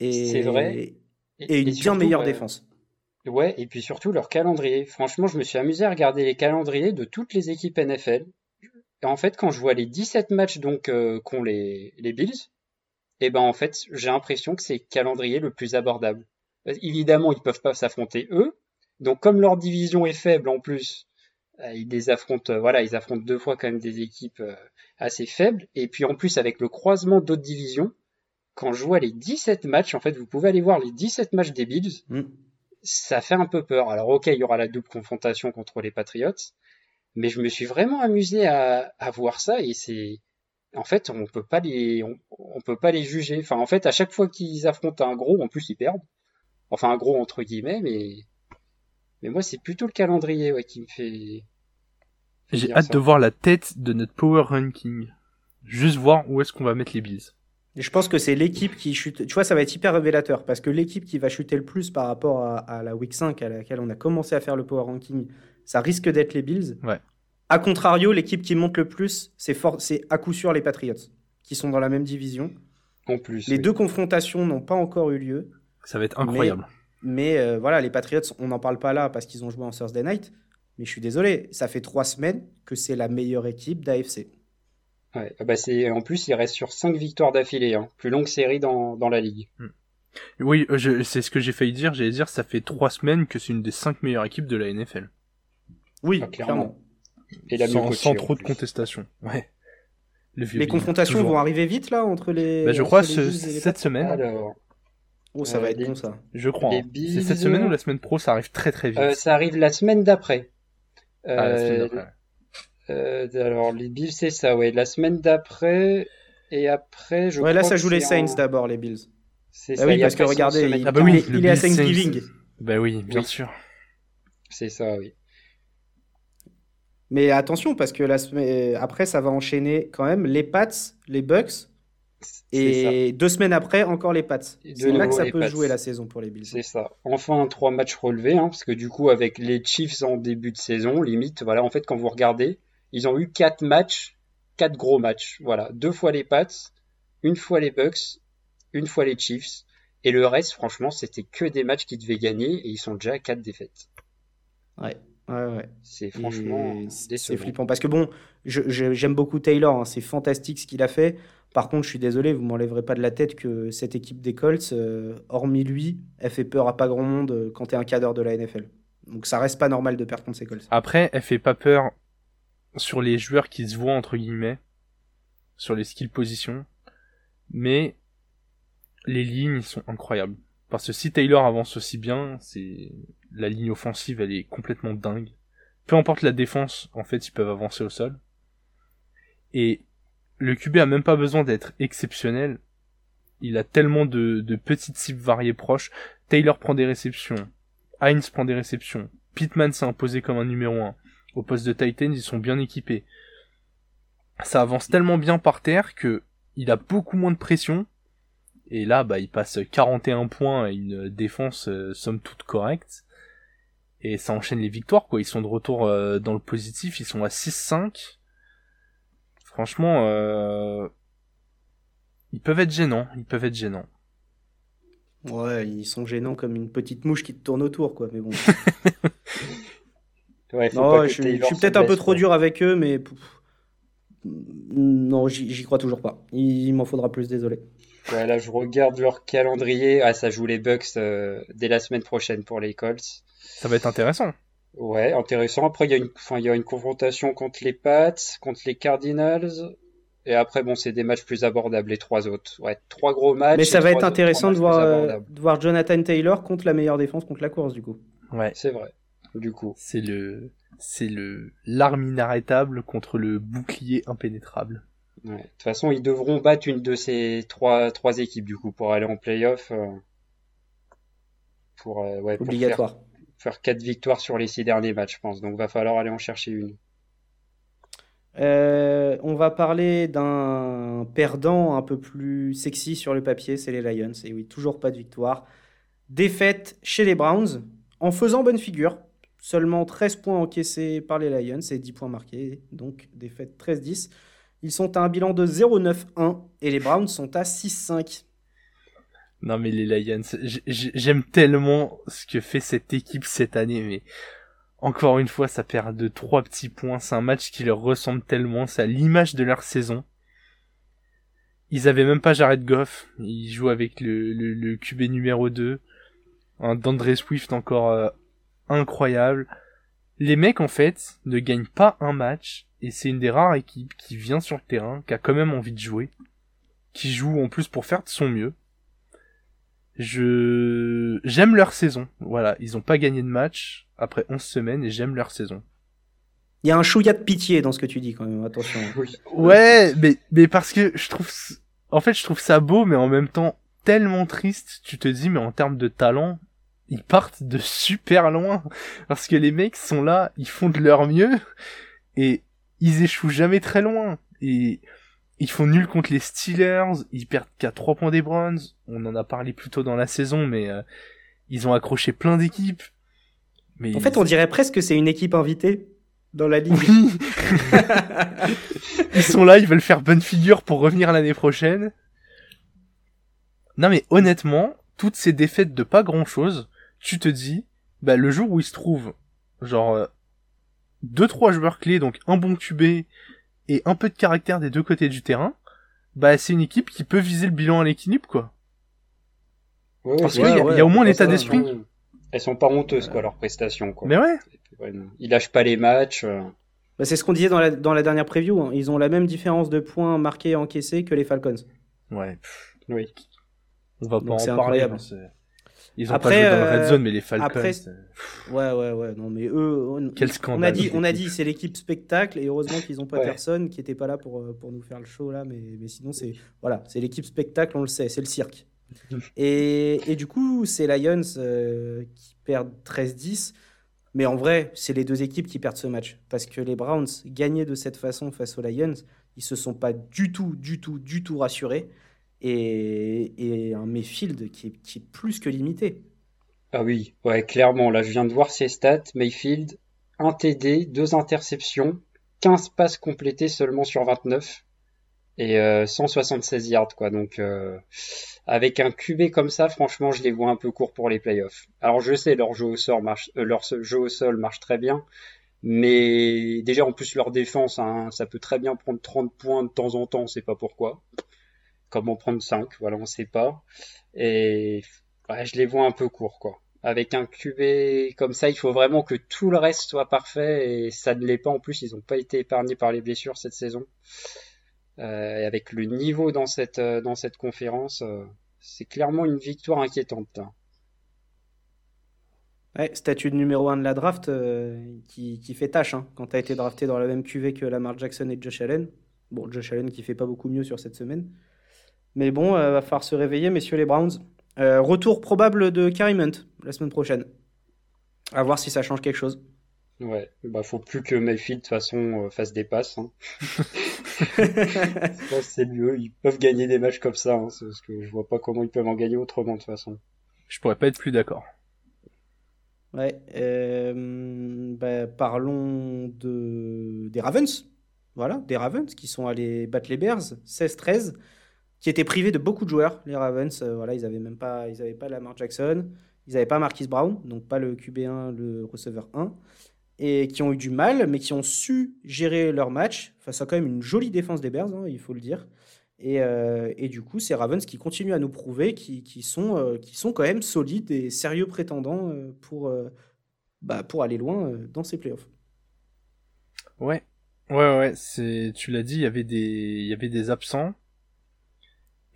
B: C'est vrai.
A: Et, une bien meilleure défense.
B: Ouais, et puis surtout leur calendrier. Franchement, je me suis amusé à regarder les calendriers de toutes les équipes NFL. Et en fait, quand je vois les 17 matchs donc euh, qu'ont les, les Bills, et eh ben en fait, j'ai l'impression que c'est le calendrier le plus abordable. Évidemment, ils peuvent pas s'affronter eux. Donc, comme leur division est faible en plus, euh, ils les affrontent, euh, voilà, ils affrontent deux fois quand même des équipes euh, assez faibles. Et puis en plus, avec le croisement d'autres divisions, quand je vois les 17 matchs, en fait, vous pouvez aller voir les 17 matchs des Bills. Mm. Ça fait un peu peur. Alors, ok, il y aura la double confrontation contre les Patriots, mais je me suis vraiment amusé à, à voir ça et c'est, en fait, on peut pas les, on, on, peut pas les juger. Enfin, en fait, à chaque fois qu'ils affrontent un gros, en plus ils perdent. Enfin, un gros entre guillemets, mais mais moi c'est plutôt le calendrier ouais, qui me fait.
C: J'ai hâte de voir la tête de notre power ranking. Juste voir où est-ce qu'on va mettre les Bills.
A: Et je pense que c'est l'équipe qui chute. Tu vois, ça va être hyper révélateur parce que l'équipe qui va chuter le plus par rapport à, la week 5 à laquelle on a commencé à faire le power ranking, ça risque d'être les Bills.
C: Ouais.
A: A contrario, l'équipe qui monte le plus, c'est c'est à coup sûr les Patriots, qui sont dans la même division.
B: En plus.
A: Les deux confrontations n'ont pas encore eu lieu.
C: Ça va être incroyable.
A: Mais, euh, voilà, les Patriots, on n'en parle pas là parce qu'ils ont joué en Thursday Night. Mais je suis désolé, ça fait trois semaines que c'est la meilleure équipe d'AFC.
B: Ouais, ah bah c'est en plus il reste sur cinq victoires d'affilée, hein. plus longue série dans, dans la ligue. Hmm.
C: Oui, euh, c'est ce que j'ai failli dire. J'allais dire ça fait trois semaines que c'est une des cinq meilleures équipes de la NFL.
A: Oui, ah, clairement.
C: Et la sans, sans trop de contestation. Ouais.
A: les confrontations vont arriver vite là entre les.
C: Bah, je crois cette semaine.
A: Alors, Oh, ça va euh, être bon ça.
C: Je crois. Hein. C'est cette semaine ou la semaine pro, ça arrive très très vite.
B: Euh, ça arrive la semaine d'après. Ah, la semaine d'après. Euh, alors les Bills c'est ça, ouais. La semaine d'après et après, je
A: ouais, là ça joue les Saints d'abord, les Bills. C'est bah ça. Oui, parce que regardez, il, ah bah oui, il, est à Thanksgiving.
C: Bah oui, bien sûr.
B: C'est ça, oui.
A: Mais attention, parce que la semaine... après, ça va enchaîner quand même les Pats, les Bucks, et deux semaines après, encore les Pats. C'est là que ça peut jouer la saison pour les Bills.
B: C'est ça. Enfin, trois matchs relevés, hein, parce que du coup, avec les Chiefs en début de saison, limite, voilà, en fait, quand vous regardez, ils ont eu quatre matchs, quatre gros matchs. Voilà, deux fois les Pats, une fois les Bucks, une fois les Chiefs, et le reste, franchement, c'était que des matchs qu'ils devaient gagner, et ils sont déjà à quatre défaites.
A: Ouais. Ouais, ouais.
B: C'est franchement
A: c'est flippant parce que bon, j'aime beaucoup Taylor, hein, c'est fantastique ce qu'il a fait. Par contre, je suis désolé, vous m'enlèverez pas de la tête que cette équipe des Colts, euh, hormis lui, elle fait peur à pas grand monde euh, quand tu es un cadre de la NFL. Donc ça reste pas normal de perdre contre ces Colts.
C: Après, elle fait pas peur sur les joueurs qui se voient entre guillemets, sur les skill positions, mais les lignes sont incroyables. Parce que si Taylor avance aussi bien, c'est la ligne offensive, elle est complètement dingue. Peu importe la défense, en fait, ils peuvent avancer au sol. Et le QB a même pas besoin d'être exceptionnel. Il a tellement de, petites cibles variées proches. Taylor prend des réceptions. Heinz prend des réceptions. Pittman s'est imposé comme un numéro 1. Au poste de Titans, ils sont bien équipés. Ça avance tellement bien par terre que il a beaucoup moins de pression. Et là, bah, il passe 41 points à une défense euh, somme toute correcte. Et ça enchaîne les victoires, quoi. Ils sont de retour euh, dans le positif. Ils sont à 6-5. Franchement, euh, ils peuvent être gênants. Ils peuvent être gênants.
A: Ouais, ils sont gênants comme une petite mouche qui te tourne autour, quoi. Mais bon. <laughs> je, suis, peut-être un peu trop dur avec eux, mais non, j'y crois toujours pas. Il, m'en faudra plus, désolé.
B: Là, je regarde leur calendrier. Ah, ça joue les Bucks euh, dès la semaine prochaine pour les Colts.
C: Ça va être intéressant.
B: Ouais, intéressant. Après, il y a une, enfin, il y a une confrontation contre les Pats, contre les Cardinals. Et après, bon, c'est des matchs plus abordables, les trois autres. Ouais, trois gros matchs.
A: Mais ça va être intéressant de voir, euh, de voir Jonathan Taylor contre la meilleure défense contre la course, du coup.
C: Ouais.
B: C'est vrai. Du coup.
C: C'est le, c'est le, l'arme inarrêtable contre le bouclier impénétrable.
B: Ouais. De toute façon, ils devront battre une de ces trois, trois équipes, du coup, pour aller en playoff. euh, pour, euh, ouais, pour faire,
A: Obligatoire.
B: faire quatre victoires sur les six derniers matchs, je pense. Donc, va falloir aller en chercher une.
A: Euh, on va parler d'un perdant un peu plus sexy sur le papier, c'est les Lions. Et oui, toujours pas de victoire. Défaite chez les Browns en faisant bonne figure. Seulement 13 points encaissés par les Lions et 10 points marqués. Donc défaite 13-10. Ils sont à un bilan de 0-9-1 et les Browns sont à 6-5.
C: Non mais les Lions, j'aime tellement ce que fait cette équipe cette année, mais encore une fois, ça perd de trois petits points. C'est un match qui leur ressemble tellement. C'est à l'image de leur saison. Ils avaient même pas Jared Goff. Ils jouent avec le QB numéro 2. Un Dandre Swift encore euh, incroyable. Les mecs, en fait, ne gagnent pas un match. Et c'est une des rares équipes qui vient sur le terrain, qui a quand même envie de jouer. Qui joue en plus pour faire de son mieux. Je j'aime leur saison. Voilà, ils ont pas gagné de match après 11 semaines et j'aime leur saison.
A: Il y a un chouïa de pitié dans ce que tu dis quand même, attention.
B: Oui.
C: Ouais, mais mais parce que je trouve en fait, je trouve ça beau mais en même temps tellement triste. Tu te dis mais en termes de talent, ils partent de super loin parce que les mecs sont là, ils font de leur mieux et ils échouent jamais très loin et ils font nul contre les Steelers, ils perdent qu'à 3 points des Browns, on en a parlé plus tôt dans la saison mais euh, ils ont accroché plein d'équipes. Mais
A: En fait, on dirait presque que c'est une équipe invitée dans la ligue.
C: oui. <laughs> ils sont là, ils veulent faire bonne figure pour revenir l'année prochaine. Non mais honnêtement, toutes ces défaites de pas grand chose, tu te dis, bah le jour où ils se trouvent, genre euh, deux trois joueurs clés, donc un bon QB et un peu de caractère des deux côtés du terrain, bah c'est une équipe qui peut viser le bilan à l'équilibre quoi.
B: Ouais,
C: Parce
B: ouais,
C: qu'il y, a-
A: ouais,
C: il y a au moins l'état
B: ça,
C: d'esprit.
B: Elles sont pas honteuses, quoi, leurs prestations, quoi.
C: Mais ouais.
B: Ouais, non. Ils lâchent pas les matchs. euh.
A: Bah, c'est ce qu'on disait dans la, dans la dernière preview. hein. Ils ont la même différence de points marqués et encaissés que les Falcons.
C: Ouais. pff,
B: Oui.
C: on va
A: Donc
C: pas en
A: c'est
C: parler. Ils ont
A: Après,
C: pas joué dans
A: euh,
C: red zone, mais les Falcons.
A: après- Ouais, ouais, ouais. Non, mais eux, on,
C: Quel
A: on
C: scandale.
A: a dit, on a dit, c'est l'équipe spectacle et heureusement qu'ils ont pas
B: Ouais.
A: personne qui était pas là pour, euh, pour nous faire le show là. Mais, mais sinon, c'est voilà, c'est l'équipe spectacle, on le sait, c'est le cirque. <laughs> Et, et du coup, c'est Lions euh, qui perdent 13-10. Mais en vrai, c'est les deux équipes qui perdent ce match. Parce que les Browns gagnaient de cette façon face aux Lions. Ils se sont pas du tout, du tout, du tout rassurés. Et, et un Mayfield qui est, qui est plus que limité.
B: Ah oui, ouais, clairement. Là, je viens de voir ses stats. Mayfield, 1 TD, 2 interceptions, 15 passes complétées seulement sur 29 et euh, 176 yards, quoi. Donc, euh, avec un QB comme ça, franchement, je les vois un peu courts pour les playoffs. Alors, je sais, leur jeu au sol marche, euh, leur jeu au sol marche très bien, mais déjà, en plus, leur défense, hein, ça peut très bien prendre 30 points de temps en temps, sait pas pourquoi. Comment prendre 5, voilà, on sait pas. Et je les vois un peu courts, quoi. Avec un QB comme ça, il faut vraiment que tout le reste soit parfait et ça ne l'est pas. En plus, ils n'ont pas été épargnés par les blessures cette saison. Euh, et avec le niveau dans cette, euh, conférence, euh, c'est clairement une victoire inquiétante. hein.
A: Statut de numéro 1 de la draft qui, fait tâche hein, quand tu as été drafté dans la même cuvée que Lamar Jackson et Josh Allen. Bon, Josh Allen qui fait pas beaucoup mieux sur cette semaine. Mais bon, euh, va falloir se réveiller, messieurs les Browns. Euh, retour probable de Hunt la semaine prochaine. À voir si ça change quelque chose.
B: Ouais, bah faut plus que Mayfield de toute façon euh, fasse des passes. hein. <laughs> Je pense que c'est mieux. Ils peuvent gagner des matchs comme ça, hein, c'est parce que je vois pas comment ils peuvent en gagner autrement de toute façon.
C: Je pourrais pas être plus d'accord.
A: Ouais, euh, bah, parlons de, des Ravens. Voilà, des Ravens qui sont allés battre les Bears 16-13, qui étaient privés de beaucoup de joueurs. Les Ravens, euh, voilà, ils avaient même pas, ils avaient pas Lamar Jackson, ils n'avaient pas Marquis Brown, donc pas le QB1, le receveur 1, et qui ont eu du mal, mais qui ont su gérer leur match face à quand même une jolie défense des Bears, hein, il faut le dire. Et, euh, et du coup, c'est Ravens qui continuent à nous prouver qu'ils qui sont, euh, qui sont quand même solides et sérieux prétendants pour, bah, pour aller loin dans ces playoffs.
C: Ouais, ouais, ouais, tu l'as dit, il y avait des absents.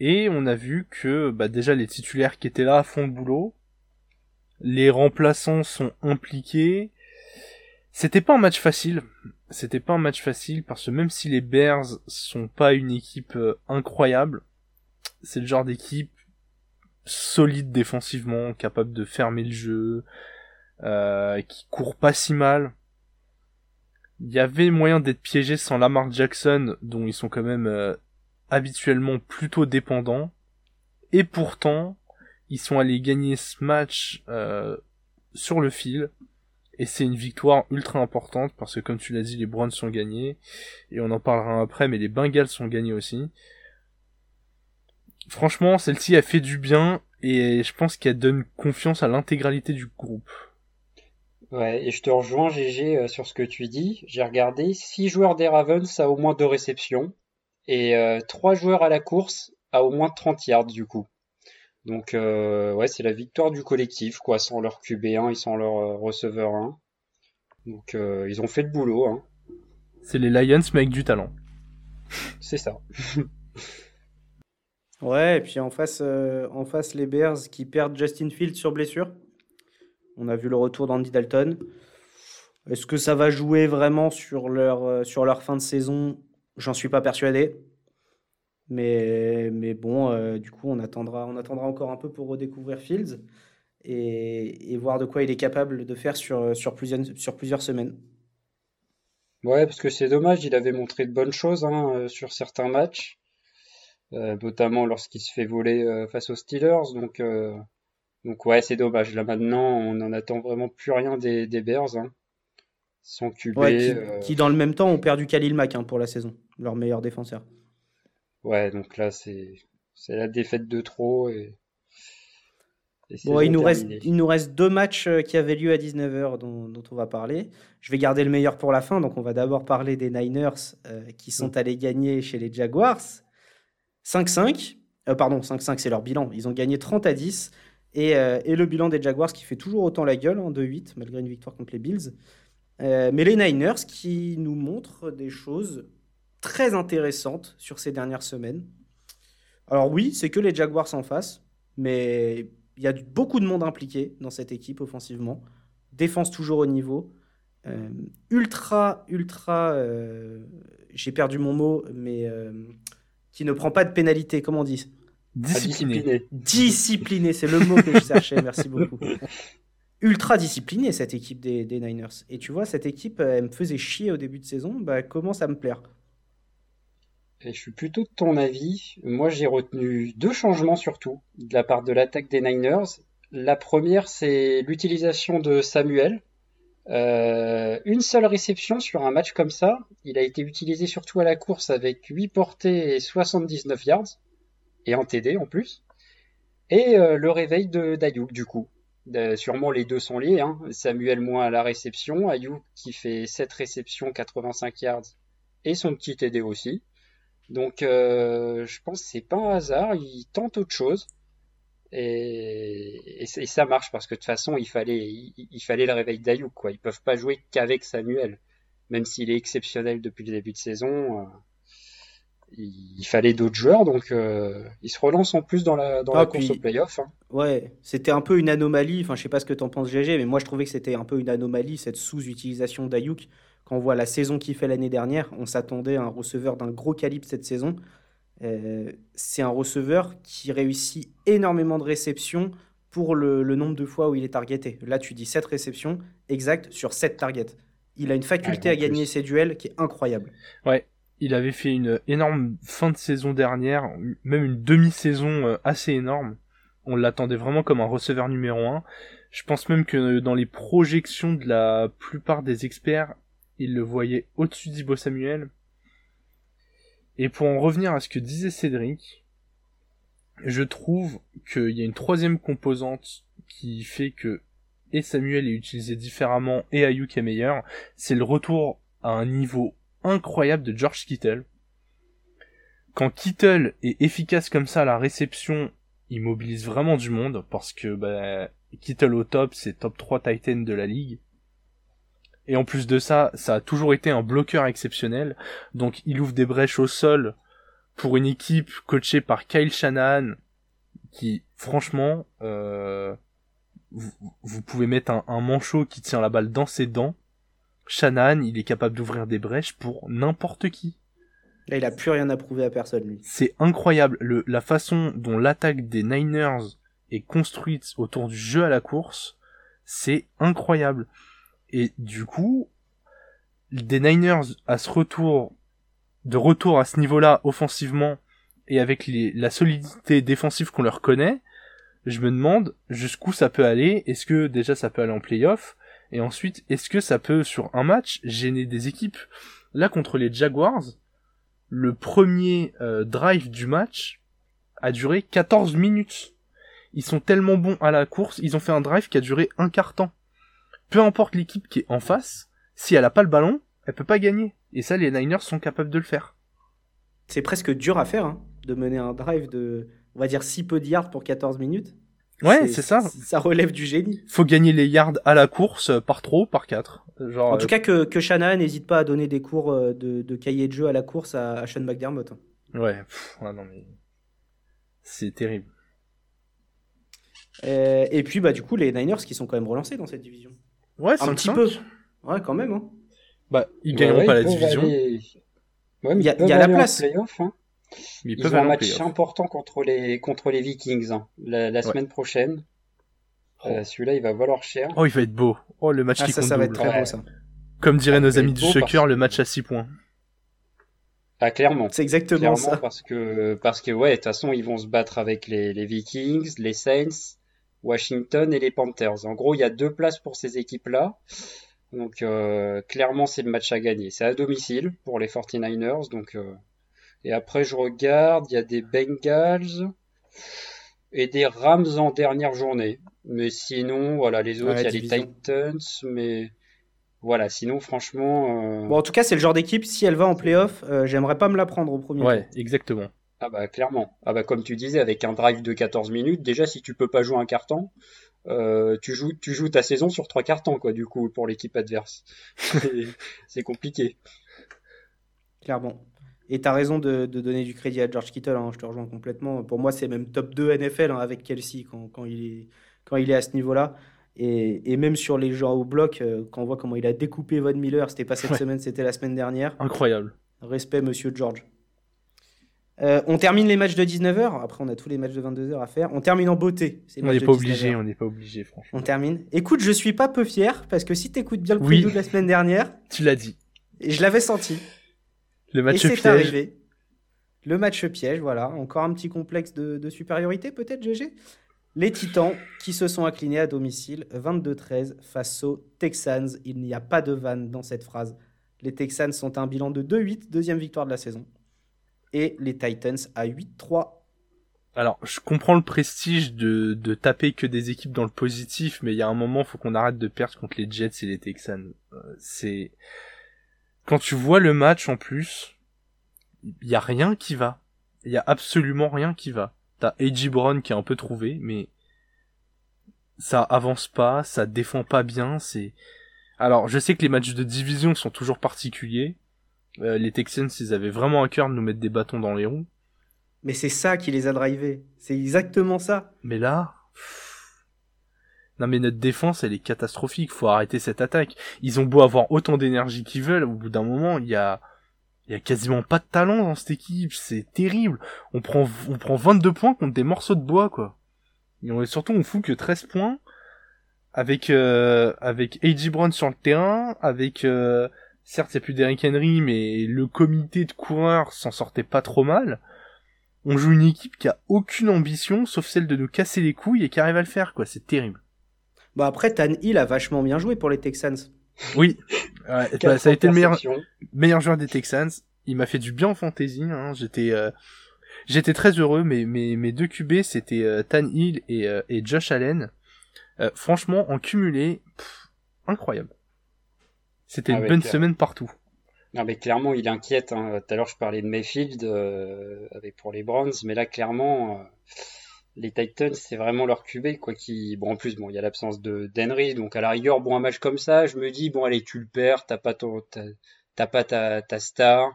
C: Et on a vu que, bah, déjà les titulaires qui étaient là font le boulot. Les remplaçants sont impliqués. C'était pas un match facile. C'était pas un match facile parce que même si les Bears sont pas une équipe euh, incroyable, c'est le genre d'équipe solide défensivement, capable de fermer le jeu, euh, qui court pas si mal. Il y avait moyen d'être piégé sans Lamar Jackson, dont ils sont quand même euh, habituellement plutôt dépendants. Et pourtant, ils sont allés gagner ce match euh, sur le fil. Et c'est une victoire ultra importante parce que comme tu l'as dit, les Browns sont gagnés. Et on en parlera après, mais les Bengals sont gagnés aussi. Franchement, celle-ci a fait du bien et je pense qu'elle donne confiance à l'intégralité du groupe.
B: Ouais, et je te rejoins GG euh, sur ce que tu dis. J'ai regardé 6 joueurs des Ravens à au moins 2 réceptions et euh, 3 joueurs à la course à au moins 30 yards du coup. Donc euh, ouais, c'est la victoire du collectif, quoi, sans leur QB1 et sans leur euh, receveur 1. Donc euh, ils ont fait le boulot. Hein.
C: C'est les Lions mais avec du talent.
B: C'est ça. <laughs>
A: ouais, et puis en face, en face, les Bears qui perdent Justin Fields sur blessure. On a vu le retour d'Andy Dalton. Est-ce que ça va jouer vraiment sur leur, sur leur fin de saison J'en suis pas persuadé. Mais, mais bon, euh, du coup, on attendra, on attendra encore un peu pour redécouvrir Fields et, et voir de quoi il est capable de faire sur, sur, plusieurs, sur plusieurs semaines.
B: Ouais, parce que c'est dommage, il avait montré de bonnes choses hein, euh, sur certains matchs, euh, notamment lorsqu'il se fait voler face aux Steelers. Donc, donc ouais, c'est dommage. Là maintenant, on n'en attend vraiment plus rien des, des Bears. Hein. Sans QB.
A: Ouais, qui, qui, dans le même temps ont perdu Khalil Mack hein, pour la saison, leur meilleur défenseur.
B: Ouais, donc là, c'est la défaite de trop. Et,
A: bon, il nous, reste, il nous reste deux matchs euh, qui avaient lieu à 19h dont, dont, on va parler. Je vais garder le meilleur pour la fin, donc on va d'abord parler des Niners euh, qui sont mm. allés gagner chez les Jaguars. 5-5, euh, pardon, 5-5 c'est leur bilan. Ils ont gagné 30 à 10. Et, euh, et, le bilan des Jaguars qui fait toujours autant la gueule, en hein, 2-8, malgré une victoire contre les Bills. Mais les Niners qui nous montrent des choses très intéressante sur ces dernières semaines. Alors oui, c'est que les Jaguars en face, mais il y a beaucoup de monde impliqué dans cette équipe offensivement. Défense toujours au niveau. Euh, ultra, ultra, euh, j'ai perdu mon mot, mais euh, qui ne prend pas de pénalité, comment on dit?
C: Discipliné.
A: Discipliné, c'est le mot que je cherchais, merci beaucoup. <laughs> Ultra discipliné cette équipe des, des, Niners. Et tu vois, cette équipe, elle me faisait chier au début de saison, bah, commence à me plaire?
B: Je suis plutôt de ton avis. Moi, j'ai retenu deux changements surtout de la part de l'attaque des Niners. La première, c'est l'utilisation de Samuel. Euh, une seule réception sur un match comme ça. Il a été utilisé surtout à la course avec 8 portées et 79 yards. Et en TD en plus. Et euh, le réveil de d'Ayouk du coup. Euh, sûrement les deux sont liés. Hein. Samuel moins à la réception. Ayouk qui fait 7 réceptions, 85 yards. Et son petit TD aussi. Donc euh, je pense que c'est pas un hasard, il tente autre chose. Et, et, ça marche parce que de toute façon il fallait, il, fallait le réveil d'Ayouk quoi. Ils peuvent pas jouer qu'avec Samuel, même s'il est exceptionnel depuis le début de saison. Euh, il, fallait d'autres joueurs, donc euh, ils se relancent en plus dans la, dans ah, la course au playoff. Hein.
A: Ouais, c'était un peu une anomalie. Enfin, je sais pas ce que t'en penses, GG, mais moi je trouvais que c'était un peu une anomalie cette sous-utilisation d'Ayouk quand on voit la saison qu'il fait l'année dernière, on s'attendait à un receveur d'un gros calibre cette saison. Euh, c'est un receveur qui réussit énormément de réceptions pour le, nombre de fois où il est targeté. Là, tu dis 7 réceptions exactes sur 7 targets. Il a une faculté à gagner ses duels qui est incroyable.
C: Ouais, il avait fait une énorme fin de saison dernière, même une demi-saison euh, assez énorme. On l'attendait vraiment comme un receveur numéro 1. Je pense même que dans les projections de la plupart des experts, il le voyait au-dessus d'Ibo Samuel. Et pour en revenir à ce que disait Cédric, je trouve qu'il y a une troisième composante qui fait que et Samuel est utilisé différemment et Ayuk est meilleur, c'est le retour à un niveau incroyable de George Kittle. Quand Kittle est efficace comme ça à la réception, il mobilise vraiment du monde parce que bah, Kittle au top, c'est top 3 Titan de la ligue Et en plus de ça, ça a toujours été un bloqueur exceptionnel. Donc il ouvre des brèches au sol pour une équipe coachée par Kyle Shanahan, qui franchement, euh, vous, pouvez mettre un, un, manchot qui tient la balle dans ses dents. Shanahan, il est capable d'ouvrir des brèches pour n'importe qui.
A: Là, il a plus rien à prouver à personne, lui.
C: C'est incroyable le, la façon dont l'attaque des Niners est construite autour du jeu à la course. C'est incroyable. Et du coup, des Niners à ce retour, de retour à ce niveau-là offensivement et avec la solidité défensive qu'on leur connaît, je me demande jusqu'où ça peut aller. Est-ce que déjà ça peut aller en playoff? Et ensuite, est-ce que ça peut sur un match gêner des équipes? Là contre les Jaguars, le premier euh, drive du match a duré 14 minutes. Ils sont tellement bons à la course, ils ont fait un drive qui a duré un quart temps. Peu importe l'équipe qui est en face, si elle a pas le ballon, elle peut pas gagner. Et ça, les Niners sont capables de le faire.
A: C'est presque dur à faire, hein, de mener un drive de, on va dire, si peu de yards pour 14 minutes.
C: Ouais, c'est ça.
A: Ça relève du génie.
C: Faut gagner les yards à la course euh, par trop, par quatre.
A: Genre, en tout euh, cas, que, que Shanahan n'hésite pas à donner des cours euh, de, de cahier de jeu à la course à, Sean McDermott. Hein.
C: Ouais, non mais c'est terrible.
A: et puis bah du coup les Niners qui sont quand même relancés dans cette division.
C: Ouais, un petit peu.
A: Ouais, quand même. Hein.
C: Bah ils gagneront pas la division.
B: Ouais, il y a, y a la place. hein. Ils, ont un match important contre les, contre les Vikings hein, la, semaine prochaine. Euh, oh. Celui-là, il va valoir cher.
C: Oh, il va être beau. Oh, le match
A: ah,
C: qui
A: ça,
C: compte
A: ça va être très beau, ça.
C: Comme diraient nos amis du Shocker, le match à 6 points.
B: Ah, clairement.
A: C'est exactement ça.
B: Parce que, parce que, ouais, de toute façon, ils vont se battre avec les, les Vikings, les Saints, Washington et les Panthers. En gros, il y a deux places pour ces équipes-là. Donc, euh, clairement, c'est le match à gagner. C'est à domicile pour les 49ers. Donc, euh, et après, je regarde, il y a des Bengals et des Rams en dernière journée. Mais sinon, voilà, les autres, il y a les Titans, mais voilà, sinon, franchement.
A: Euh, bon, en tout cas, c'est le genre d'équipe, si elle va en playoff, euh, j'aimerais pas me la prendre au premier
C: Ouais, exactement.
B: Ah bah, clairement. Ah bah, comme tu disais, avec un drive de 14 minutes, déjà, si tu peux pas jouer un carton, euh, tu, joues, tu joues ta saison sur trois cartons, quoi, du coup, pour l'équipe adverse. c'est <laughs> compliqué.
A: Clairement. Et tu as raison de, donner du crédit à George Kittle, hein, je te rejoins complètement. Pour moi, c'est même top 2 NFL hein, avec Kelsey quand, quand, il est, quand il est à ce niveau-là. Et, et, même sur les gens au bloc, euh, quand on voit comment il a découpé Von Miller, c'était pas cette semaine, c'était la semaine dernière.
C: Incroyable.
A: Respect, monsieur George. Euh, on termine les matchs de 19h. Après, on a tous les matchs de 22h à faire. On termine en beauté.
C: On n'est pas obligé, on n'est pas obligé, franchement.
A: On termine. Écoute, je suis pas peu fier parce que si tu écoutes bien le preview de la semaine dernière,
C: tu l'as dit.
A: Et je l'avais senti.
C: Le match piège. Arrivé.
A: Le match piège, voilà. Encore un petit complexe de, supériorité, peut-être, GG Les Titans qui se sont inclinés à domicile 22-13 face aux Texans. Il n'y a pas de vanne dans cette phrase. Les Texans sont un bilan de 2-8, deuxième victoire de la saison. Et les Titans à 8-3.
C: Alors, je comprends le prestige de, de, taper que des équipes dans le positif, mais il y a un moment, faut qu'on arrête de perdre contre les Jets et les Texans. Euh, c'est quand tu vois le match en plus, il y a rien qui va. Il y a absolument rien qui va. T'as A.J. Brown qui est un peu trouvé, mais ça avance pas, ça défend pas bien, c'est... Alors, je sais que les matchs de division sont toujours particuliers. Euh, les Texans, ils avaient vraiment à cœur de nous mettre des bâtons dans les roues.
A: Mais c'est ça qui les a drivés. C'est exactement ça.
C: Mais là... Non mais notre défense elle est catastrophique, faut arrêter cette attaque. Ils ont beau avoir autant d'énergie qu'ils veulent, au bout d'un moment il y a il y a quasiment pas de talent dans cette équipe, c'est terrible. On prend on prend 22 points contre des morceaux de bois quoi. Et on, surtout on fout que 13 points avec euh, avec AJ Brown sur le terrain, avec euh, certes il plus d'Eric Henry mais le comité de coureurs s'en sortait pas trop mal. On joue une équipe qui a aucune ambition sauf celle de nous casser les couilles et qui arrive à le faire quoi, c'est terrible.
A: Bah après, Tan Hill a vachement bien joué pour les Texans.
C: Oui, bah, ça a été le meilleur, meilleur joueur des Texans. Il m'a fait du bien en fantasy. Hein. J'étais, euh, j'étais très heureux. Mais mes, mes deux QB, c'était euh, Tan Hill et, euh, et Josh Allen. franchement, en cumulé, incroyable. C'était une ah bonne semaine partout.
B: Non mais clairement, il inquiète. Hein. Tout à l'heure, je parlais de Mayfield avec pour les Browns, mais là, clairement les Titans, c'est vraiment leur QB, quoi, qui, bon, en plus, bon, il y a l'absence de d'Henry, donc à la rigueur, bon, un match comme ça, je me dis, bon, allez, tu le perds, t'as pas ton, t'as pas ta, ta star,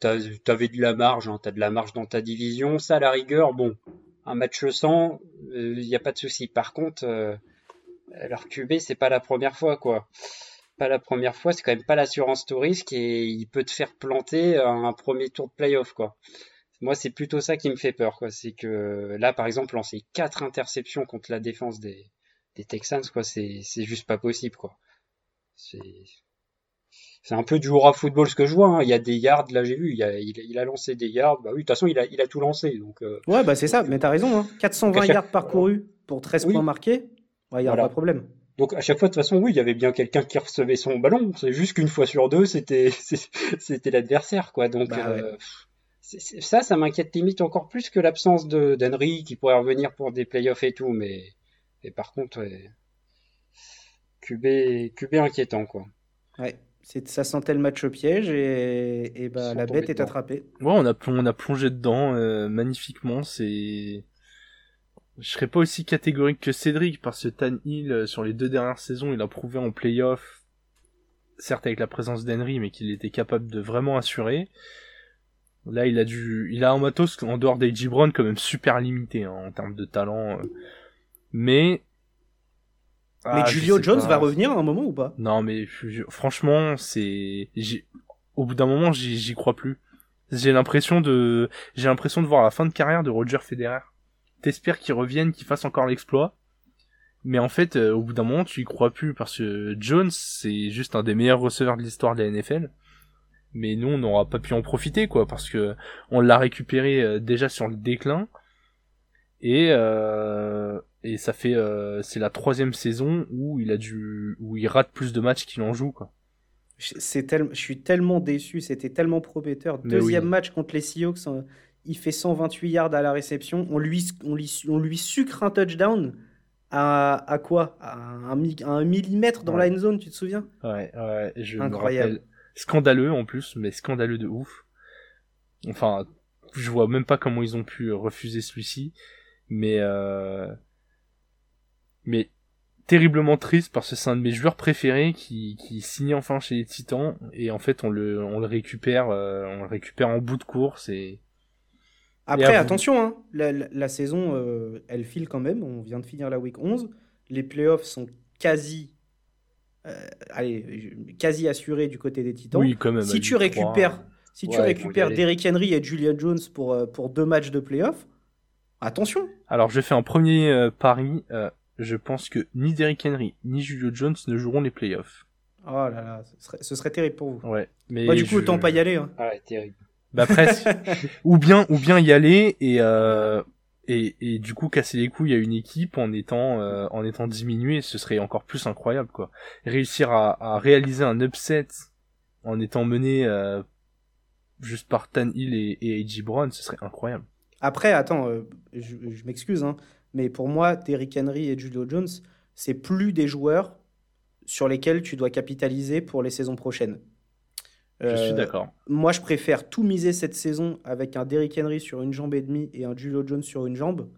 B: t'avais de la marge, hein, t'as de la marge dans ta division, ça, à la rigueur, bon, un match sans, il n'y a pas de souci. Par contre, euh, leur QB, c'est pas la première fois, quoi. Pas la première fois, c'est quand même pas l'assurance tout risque et il peut te faire planter un premier tour de playoff, quoi. Moi, c'est plutôt ça qui me fait peur, quoi. C'est que là, par exemple, lancer quatre interceptions contre la défense des, des Texans, quoi, c'est, juste pas possible, quoi. C'est, c'est un peu du à football ce que je vois. Hein. Il y a des yards, là j'ai vu, il a, il, a, lancé des yards. Bah oui, de toute façon, il a, il a tout lancé. Donc, euh,
A: ouais, bah c'est ça, mais t'as raison. Hein. 420 yards parcourus pour 13 points marqués, il n'y a pas de problème.
B: Donc à chaque fois, de toute façon, oui, il y avait bien quelqu'un qui recevait son ballon. C'est juste qu'une fois sur deux, c'était <laughs> c'était l'adversaire, quoi. Donc bah euh, ça, ça m'inquiète limite encore plus que l'absence de d'Henry qui pourrait revenir pour des playoffs et tout. Mais, mais par contre, ouais, QB, QB inquiétant, quoi.
A: Ouais ça sentait le match au piège et, et bah, la bête est attrapée.
C: Ouais, on a, on a plongé dedans euh, magnifiquement. C'est, je serais pas aussi catégorique que Cédric parce que Tan Hill euh, sur les deux dernières saisons, il a prouvé en playoff, certes avec la présence d'Henry, mais qu'il était capable de vraiment assurer. Là, il a du, il a un matos en dehors d'A.J. Brown quand même super limité hein, en termes de talent. Euh. Mais
A: mais ah, Julio Jones va revenir à un moment ou pas?
C: Non, mais franchement, c'est au bout d'un moment, j'y crois plus. J'ai l'impression de j'ai l'impression de voir la fin de carrière de Roger Federer. T'espères qu'il revienne, qu'il fasse encore l'exploit. Mais en fait, euh, au bout d'un moment, tu y crois plus parce que Jones, c'est juste un des meilleurs receveurs de l'histoire de la NFL. Mais nous, on n'aura pas pu en profiter, quoi, parce que on l'a récupéré euh, déjà sur le déclin. Et euh, et ça fait c'est la troisième saison où il a dû où il rate plus de matchs qu'il en joue quoi.
A: C'est tel... je suis tellement déçu, c'était tellement prometteur. Deuxième match contre les Seahawks, il fait 128 yards à la réception, on lui on lui, on lui sucre un touchdown à, à quoi? À un, un, millimètre dans la end zone, tu te souviens?
C: Ouais, ouais, je Incroyable. Scandaleux en plus, mais scandaleux de ouf. Enfin, je vois même pas comment ils ont pu refuser celui-ci, mais euh mais terriblement triste parce que c'est un de mes joueurs préférés qui, qui signe enfin chez les Titans et en fait on le, on le récupère euh, on le récupère en bout de course et
A: après attention hein, la, la, saison euh, elle file quand même on vient de finir la week 11 les playoffs sont quasi euh, allez quasi assurés du côté des Titans
C: oui, quand même,
A: si tu récupères si tu récupères Derrick Henry et Julian Jones pour, pour deux matchs de playoffs attention
C: alors je fais un premier pari je pense que ni Derrick Henry ni Julio Jones ne joueront les playoffs.
A: Oh là là, ce serait, terrible pour vous.
C: Ouais, mais
A: bah, du coup, autant pas y aller. Hein.
B: Ah ouais, terrible.
C: Bah presque. <laughs> ou bien, ou bien y aller et euh, et, et du coup casser les couilles à une équipe en étant euh, en étant diminué, ce serait encore plus incroyable quoi. Réussir à, à réaliser un upset en étant mené euh, juste par Tan Hill et, et A.J. Brown, ce serait incroyable.
A: Après, attends, euh, je, je m'excuse, hein, mais pour moi, Derrick Henry et Julio Jones, c'est plus des joueurs sur lesquels tu dois capitaliser pour les saisons prochaines.
C: Je suis euh, d'accord.
A: Moi, je préfère tout miser cette saison avec un Derrick Henry sur une jambe et demie et un Julio Jones sur une jambe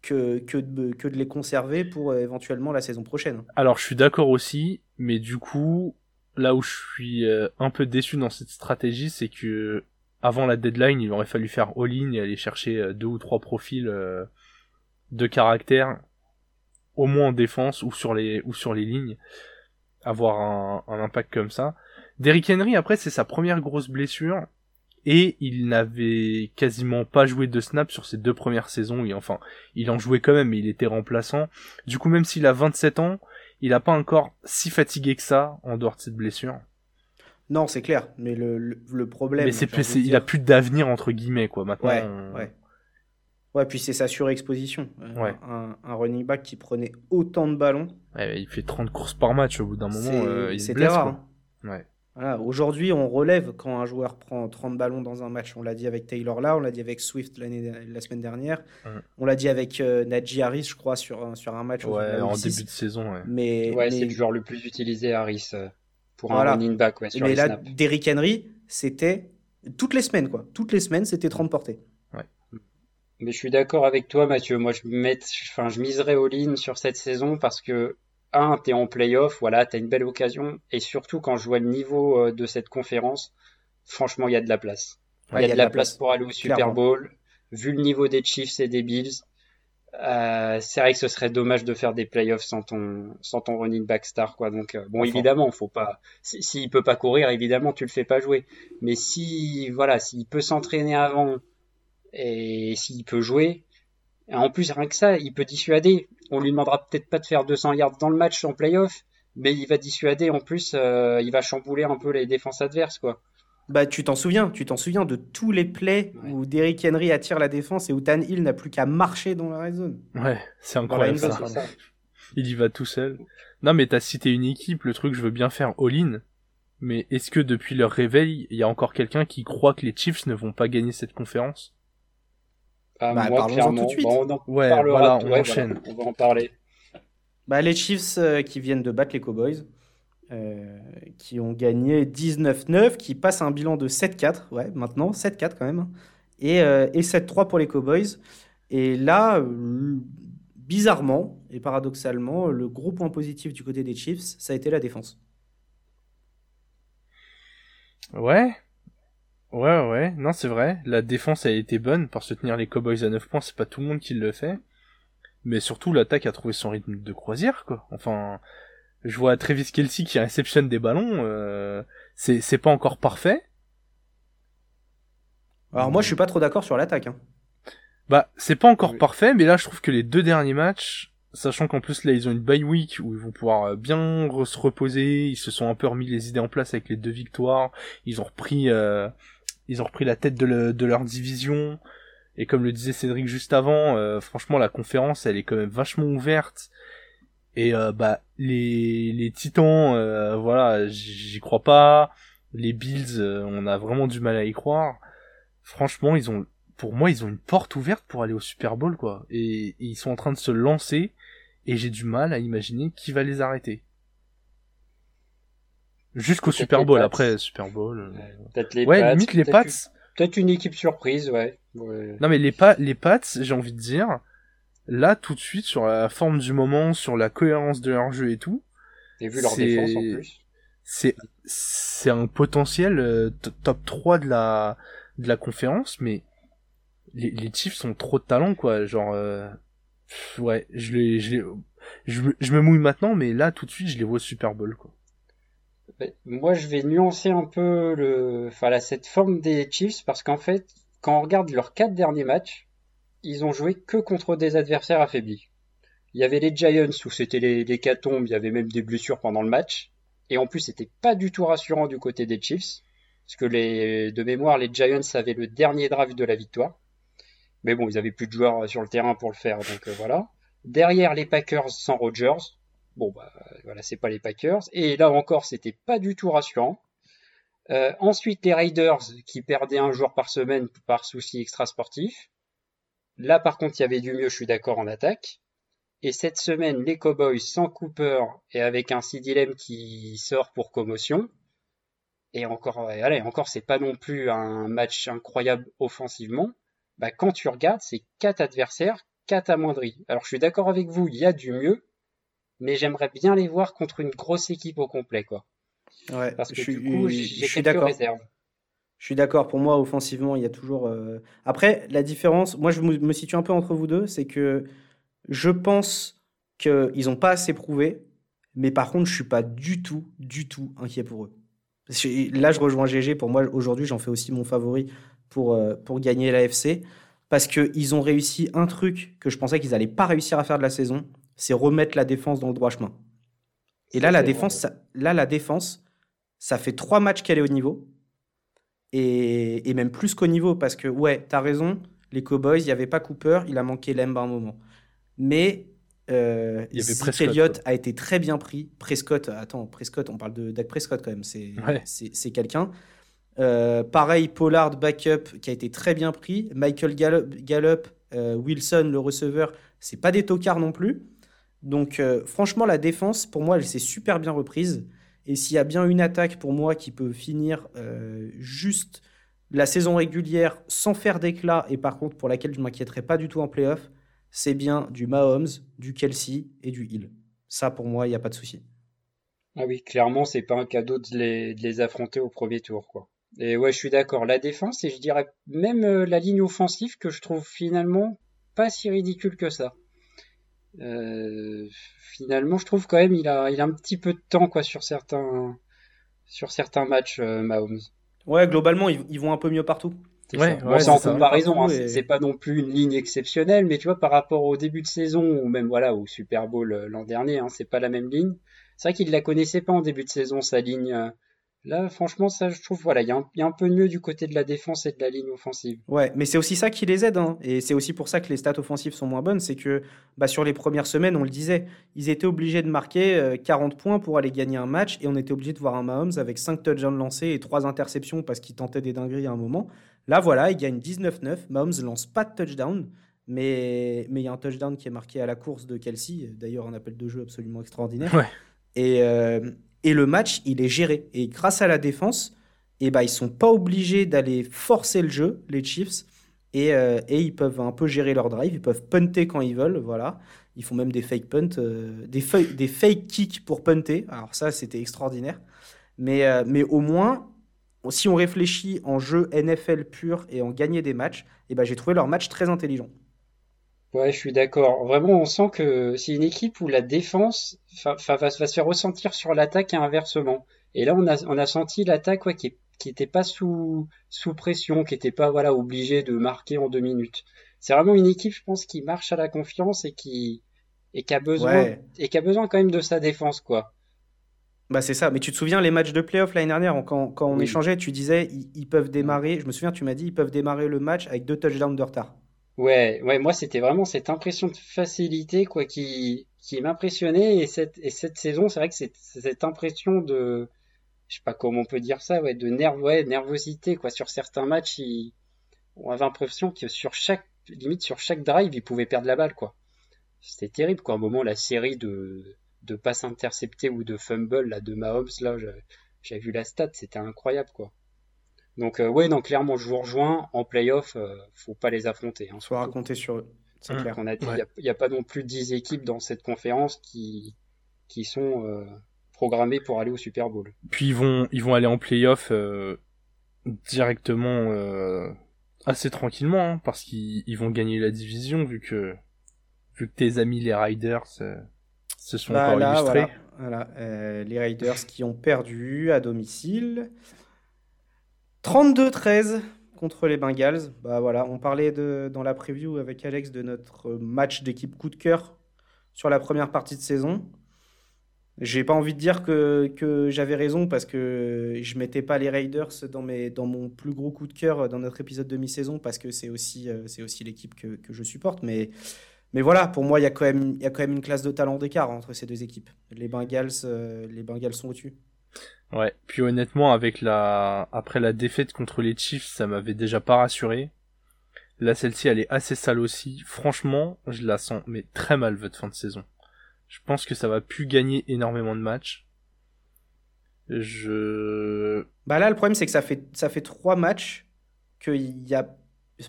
A: que, que, de, que de les conserver pour euh, éventuellement la saison prochaine.
C: Alors, je suis d'accord aussi, mais du coup, là où je suis euh, un peu déçu dans cette stratégie, c'est que avant la deadline, il aurait fallu faire all-in et aller chercher deux ou trois profils de caractère, au moins en défense ou sur les, ou sur les lignes, avoir un, un impact comme ça. Derrick Henry, après, c'est sa première grosse blessure. Et il n'avait quasiment pas joué de snap sur ses deux premières saisons. Et enfin, il en jouait quand même, mais il était remplaçant. Du coup, même s'il a 27 ans, il a pas encore si fatigué que ça en dehors de cette blessure.
A: Non, c'est clair. Mais le, le, problème.
C: Mais c'est, il a plus d'avenir entre guillemets quoi. Maintenant.
A: Ouais, ouais. Ouais, puis c'est sa surexposition. Euh, un, running back qui prenait autant de ballons.
C: Ouais, il fait 30 courses par match au bout d'un moment. Euh, il C'était rare. Hein. Ouais.
A: Voilà, Aujourd'hui, on relève quand un joueur prend 30 ballons dans un match. On l'a dit avec Taylor là, on l'a dit avec Swift la semaine dernière. On l'a dit avec euh, Najee Harris, je crois, sur un, sur un match.
C: Ouais, en début de saison. Ouais,
A: mais,
B: ouais c'est le joueur le plus utilisé, Harris, pour un running back. Ouais, sur
A: mais
B: là,
A: Derrick Henry, c'était toutes les semaines, quoi. Toutes les semaines, c'était 30 portées.
B: Mais je suis d'accord avec toi, Mathieu. Moi, je, met, enfin, je miserais all-in sur cette saison parce que, un, t'es en playoff, voilà, t'as une belle occasion. Et surtout, quand je vois le niveau euh, de cette conférence, franchement, il y a de la place. Il y a de la place pour aller au Super Bowl. Vu le niveau des Chiefs et des Bills, euh, c'est vrai que ce serait dommage de faire des playoffs sans ton, sans ton running back star, quoi. Donc, euh, bon, évidemment, faut pas, s'il peut pas courir, évidemment, tu le fais pas jouer. Mais si, voilà, s'il peut s'entraîner avant et s'il peut jouer, en plus, rien que ça, il peut dissuader. On lui demandera peut-être pas de faire 200 yards dans le match en playoff, mais il va dissuader. En plus, euh, il va chambouler un peu les défenses adverses, quoi.
A: Bah, tu t'en souviens, tu t'en souviens de tous les plays où Derrick Henry attire la défense et où Tan Hill n'a plus qu'à marcher dans la red zone.
C: Ouais, c'est incroyable ça. Il y va tout seul. Non, mais t'as cité une équipe, le truc, je veux bien faire all-in. Mais est-ce que depuis leur réveil, il y a encore quelqu'un qui croit que les Chiefs ne vont pas gagner cette conférence?
B: Ah, bah, tout de suite. on en
C: ouais, voilà, on enchaîne.
B: on va en parler.
A: Bah, les Chiefs euh, qui viennent de battre les Cowboys. Euh, qui ont gagné 19-9, qui passent un bilan de 7-4, ouais, maintenant, 7-4 quand même, et, euh, et 7-3 pour les Cowboys. Et là, bizarrement et paradoxalement, le gros point positif du côté des Chiefs, ça a été la défense.
C: Ouais. Ouais, ouais, non, c'est vrai. La défense a été bonne pour soutenir les Cowboys à 9 points, c'est pas tout le monde qui le fait. Mais surtout, l'attaque a trouvé son rythme de croisière, quoi. Enfin, je vois Travis Kelsey qui réceptionne des ballons. Euh, c'est pas encore parfait.
A: Alors moi, je suis pas trop d'accord sur l'attaque. Hein.
C: Bah, c'est pas encore parfait, mais là, je trouve que les deux derniers matchs, sachant qu'en plus là, ils ont une bye week où ils vont pouvoir euh, bien se reposer. Ils se sont un peu remis les idées en place avec les deux victoires. Ils ont repris, euh, ils ont repris la tête de, leur division. Et comme le disait Cédric juste avant, euh, franchement, la conférence, elle est quand même vachement ouverte. Et euh, bah les les Titans, euh, voilà, j'y crois pas. Les Bills, euh, on a vraiment du mal à y croire. Franchement, ils ont, pour moi, ils ont une porte ouverte pour aller au Super Bowl, quoi. Et, ils sont en train de se lancer. Et j'ai du mal à imaginer qui va les arrêter. Jusqu'au Super Bowl, après Super Bowl.
B: Peut-être les
C: ouais, limite les Pats.
B: Peut-être une équipe surprise, ouais.
C: Non mais les, pa les Pats, j'ai envie de dire, là tout de suite sur la forme du moment, sur la cohérence de leur jeu et tout.
B: Et vu leur défense en plus.
C: C'est c'est un potentiel euh, top 3 de la de la conférence mais les, les Chiefs sont trop de talent quoi, genre euh, ouais, je les je, je, je me mouille maintenant mais là tout de suite je les vois au Super Bowl quoi.
B: Moi, je vais nuancer un peu le, enfin, cette forme des Chiefs parce qu'en fait, quand on regarde leurs quatre derniers matchs, ils ont joué que contre des adversaires affaiblis. Il y avait les Giants où c'était les, les catombes, il y avait même des blessures pendant le match. Et en plus, c'était pas du tout rassurant du côté des Chiefs. Parce que les, de mémoire, les Giants avaient le dernier drive de la victoire. Mais bon, ils avaient plus de joueurs sur le terrain pour le faire, donc euh, voilà. Derrière les Packers sans Rodgers. Bon, bah voilà, c'est pas les Packers. Et là encore, c'était pas du tout rassurant. Euh, ensuite, les Raiders qui perdaient un jour par semaine par souci extra sportif. Là, par contre, il y avait du mieux, je suis d'accord, en attaque. Et cette semaine, les Cowboys sans Cooper et avec un Lamb qui sort pour commotion. Et encore, allez, encore, c'est pas non plus un match incroyable offensivement. Bah, quand tu regardes, c'est quatre adversaires, quatre amoindris. Alors, je suis d'accord avec vous, il y a du mieux, mais j'aimerais bien les voir contre une grosse équipe au complet, quoi.
A: Ouais, Parce que je du coup, j'ai quelques réserves. Je suis d'accord. Pour moi, offensivement, il y a toujours. Euh, après, la différence, moi, je me situe un peu entre vous deux, c'est que je pense qu'ils n'ont pas assez prouvé, mais par contre, je suis pas du tout, du tout inquiet pour eux. Là, je rejoins GG. Pour moi, aujourd'hui, j'en fais aussi mon favori pour, euh, pour gagner l'AFC. Parce qu'ils ont réussi un truc que je pensais qu'ils n'allaient pas réussir à faire de la saison, c'est remettre la défense dans le droit chemin. Et là, la défense, là, la défense, ça fait trois matchs qu'elle est au niveau et, même plus qu'au niveau, parce que, ouais, t'as raison, les Cowboys, il n'y avait pas Cooper, il a manqué Lemba un moment. Mais euh, Elliott a été très bien pris. Prescott, attends, Prescott, on parle de Dak Prescott quand même, c'est c'est quelqu'un. Euh, pareil, Pollard, backup, qui a été très bien pris. Michael Gallup, euh, Wilson, le receveur, c'est pas des tocards non plus. Donc, euh, franchement, la défense, pour moi, elle s'est super bien reprise. Et s'il y a bien une attaque pour moi qui peut finir euh, juste la saison régulière sans faire d'éclat, et par contre pour laquelle je m'inquiéterais pas du tout en playoff, c'est bien du Mahomes, du Kelsey et du Hill. Ça, pour moi, il n'y a pas de souci.
B: Ah oui, clairement, c'est pas un cadeau de les, de les affronter au premier tour, quoi. Et ouais, je suis d'accord. La défense, et je dirais même euh, la ligne offensive, que je trouve finalement pas si ridicule que ça. Euh, finalement, je trouve quand même il a, il a un petit peu de temps quoi sur certains, sur certains matchs, euh, Mahomes.
A: Ouais, globalement, ils, ils, vont un peu mieux partout.
B: C'est ouais, ouais, en comparaison, hein, c'est pas non plus une ligne exceptionnelle, mais tu vois, par rapport au début de saison, ou même voilà, au Super Bowl euh, l'an dernier, hein, c'est pas la même ligne. C'est vrai qu'il la connaissait pas en début de saison, sa ligne, Là, franchement, ça, je trouve, voilà, il y, y, a un peu mieux du côté de la défense et de la ligne offensive.
A: Ouais, mais c'est aussi ça qui les aide, hein. et c'est aussi pour ça que les stats offensives sont moins bonnes, c'est que bah, sur les premières semaines, on le disait, ils étaient obligés de marquer 40 euh, points pour aller gagner un match, et on était obligé de voir un Mahomes avec 5 touchdowns lancés et 3 interceptions parce qu'il tentait des dingueries à un moment. Là, voilà, il gagne 19-9, Mahomes lance pas de touchdown, mais il y a un touchdown qui est marqué à la course de Kelsey, d'ailleurs un appel de jeu absolument extraordinaire.
C: Ouais.
A: Et, euh, et le match, il est géré. Et grâce à la défense, et eh ben, ils sont pas obligés d'aller forcer le jeu, les Chiefs. Et, euh, et, ils peuvent un peu gérer leur drive. Ils peuvent punter quand ils veulent. Voilà. Ils font même des fake punts, euh, des, des fake kicks pour punter. Alors ça, c'était extraordinaire. Mais, euh, mais au moins, si on réfléchit en jeu NFL pur et en gagner des matchs, eh ben, j'ai trouvé leur match très intelligent.
B: Ouais, je suis d'accord. Vraiment, on sent que c'est une équipe où la défense va, va, se faire ressentir sur l'attaque et inversement. Et là, on a, on a senti l'attaque ouais, qui, qui était pas sous, sous pression, qui était pas voilà obligée de marquer en deux minutes. C'est vraiment une équipe, je pense, qui marche à la confiance et qui et qui a besoin et qui a besoin quand même de sa défense, quoi.
A: Bah c'est ça, mais tu te souviens les matchs de playoff l'année dernière, quand, quand on échangeait, tu disais ils, ils peuvent démarrer, je me souviens, tu m'as dit ils peuvent démarrer le match avec deux touchdowns de retard.
B: Ouais, ouais, moi c'était vraiment cette impression de facilité quoi qui qui m'impressionnait et cette et cette saison, c'est vrai que c'est cette impression de je sais pas comment on peut dire ça, ouais, de nerv ouais, nervosité quoi sur certains matchs, on avait l'impression que sur chaque limite sur chaque drive, ils pouvaient perdre la balle quoi. C'était terrible quoi, à un moment la série de de passes interceptées ou de fumble là de Mahomes là, j'ai vu la stat, c'était incroyable quoi. Donc euh, ouais, non, clairement, je vous rejoins. En playoff, euh, faut pas les affronter. Hein,
A: faut raconter sur eux. C'est clair.
B: Il n'y a, pas non plus 10 équipes dans cette conférence qui, qui sont euh, programmées pour aller au Super Bowl.
C: Puis ils vont, ils vont aller en playoff euh, directement euh, assez tranquillement, hein, parce qu'ils vont gagner la division vu que, vu que tes amis les Riders se sont bah, encore illustrés.
A: Voilà, voilà. les Riders qui ont perdu à domicile. 32-13 contre les Bengals. Bah voilà, on parlait dans la preview avec Alex de notre match d'équipe coup de cœur sur la première partie de saison. J'ai pas envie de dire que, j'avais raison parce que je mettais pas les Raiders dans, mon plus gros coup de cœur dans notre épisode de mi-saison parce que c'est aussi, euh, l'équipe que, je supporte. Mais, voilà, pour moi, il y, a quand même, y a quand même une classe de talent d'écart entre ces deux équipes. Les Bengals, euh, les Bengals sont au-dessus.
C: Ouais, puis honnêtement, avec la, après la défaite contre les Chiefs, ça m'avait déjà pas rassuré. Là, celle-ci, elle est assez sale aussi. Franchement, je la sens, mais très mal votre fin de saison. Je pense que ça va plus gagner énormément de matchs. Je.
A: Bah là, le problème, c'est que ça fait, ça fait trois matchs qu'il y a.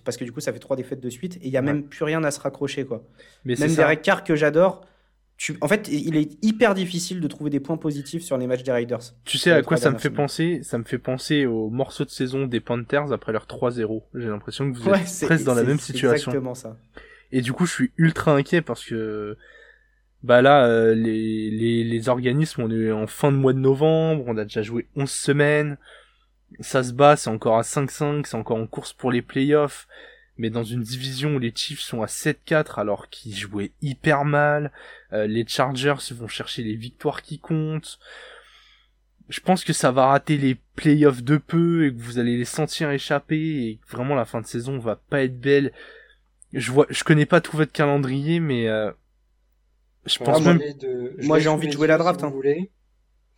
A: Parce que du coup, ça fait trois défaites de suite et il y a même plus rien à se raccrocher, quoi. Mais même Derek Carr que j'adore, en fait, il est hyper difficile de trouver des points positifs sur les matchs des Raiders.
C: Tu sais à quoi ça me fait penser? Ça me fait penser au morceau de saison des Panthers après leur 3-0. J'ai l'impression que vous êtes presque dans la même situation.
A: Exactement ça.
C: Et du coup, je suis ultra inquiet parce que bah là, euh, les, les, les organismes, on est en fin de mois de novembre, on a déjà joué 11 semaines, ça se bat, c'est encore à 5-5, c'est encore en course pour les playoffs mais dans une division où les Chiefs sont à 7-4 alors qu'ils jouaient hyper mal, euh, les Chargers vont chercher les victoires qui comptent. Je pense que ça va rater les playoffs de peu et que vous allez les sentir échapper et que vraiment la fin de saison va pas être belle. Je vois, je connais pas tout votre calendrier, mais euh, je pense même.
A: Moi, j'ai envie de jouer la draft. hein.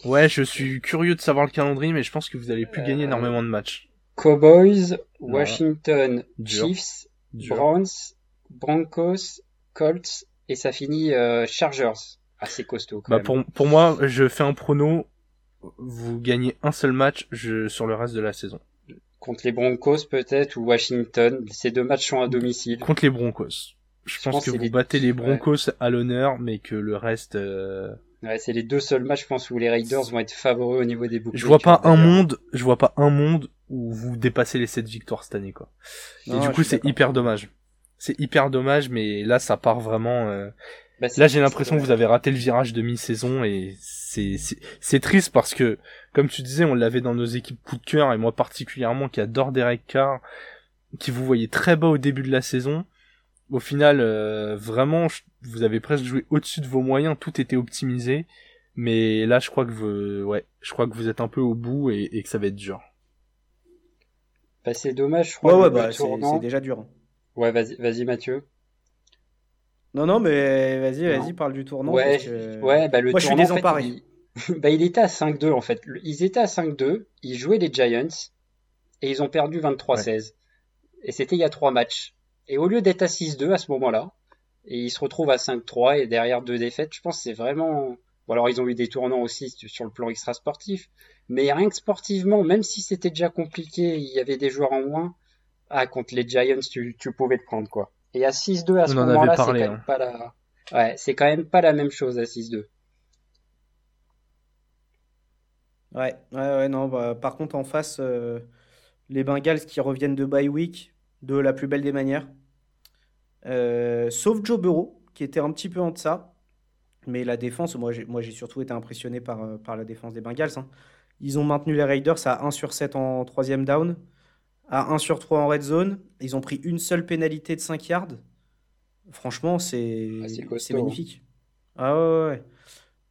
C: Ouais, je suis curieux de savoir le calendrier, mais je pense que vous allez plus gagner euh, énormément de matchs.
B: Cowboys, Washington, Chiefs, Browns, Broncos, Colts et ça finit euh, Chargers. Assez costaud. Quand
C: bah Pour, pour moi, je fais un prono. Vous gagnez un seul match je, sur le reste de la saison.
B: Contre les Broncos peut-être ou Washington. Ces deux matchs sont à domicile.
C: Contre les Broncos. Je, pense, que vous battez les Broncos à l'honneur, mais que le reste. Euh,
B: ouais, c'est les deux seuls matchs, je pense, où les Raiders vont être favoris au niveau des boucliers.
C: Je vois pas un monde, je vois pas un monde où vous dépassez les 7 victoires cette année, quoi. Et du coup, c'est hyper dommage. C'est hyper dommage, mais là, ça part vraiment. Euh, bah, là, j'ai l'impression que vous avez raté le virage de mi-saison et c'est c'est triste parce que, comme tu disais, on l'avait dans nos équipes coup de cœur et moi particulièrement qui adore Derek Carr, qui vous voyez très bas au début de la saison au final, euh, vraiment, vous avez presque joué au-dessus de vos moyens, tout était optimisé. Mais là, je crois que vous, ouais, je crois que vous êtes un peu au bout et, que ça va être dur.
B: Bah, c'est dommage, je crois.
A: Ouais, ouais, bah, c'est déjà dur.
B: Ouais, vas-y, vas-y, Mathieu.
A: Non, non, mais vas-y, vas-y, parle du tournant.
B: Ouais, ouais bah, le
A: Moi,
B: je suis
A: désemparé.
B: il... <laughs> bah, il était à 5-2, en fait. Ils étaient à 5-2, ils jouaient les Giants, et ils ont perdu 23-16. Et c'était il y a trois matchs. Et au lieu d'être à 6-2 à ce moment-là, et ils se retrouvent à 5-3 et derrière deux défaites, je pense que c'est vraiment... Bon alors ils ont eu des tournants aussi sur le plan extra-sportif, mais rien que sportivement, même si c'était déjà compliqué, il y avait des joueurs en moins, ah contre les Giants tu, tu pouvais te prendre quoi. Et à 6-2 à ce moment-là, c'est quand même hein. pas la... Ouais, c'est quand même pas la même chose à 6-2.
A: Ouais, ouais, ouais, non, bah, par contre en face, euh, les Bengals qui reviennent de bye week, de la plus belle des manières. Euh, sauf Joe Burrow, qui était un petit peu en deçà. Mais la défense, moi j'ai, moi, j'ai surtout été impressionné par, euh, par la défense des Bengals. Hein. Ils ont maintenu les Raiders à 1 sur 7 en troisième down, à 1 sur 3 en red zone. Ils ont pris une seule pénalité de 5 yards. Franchement, c'est, ah, hein. magnifique. Ah ouais, ouais.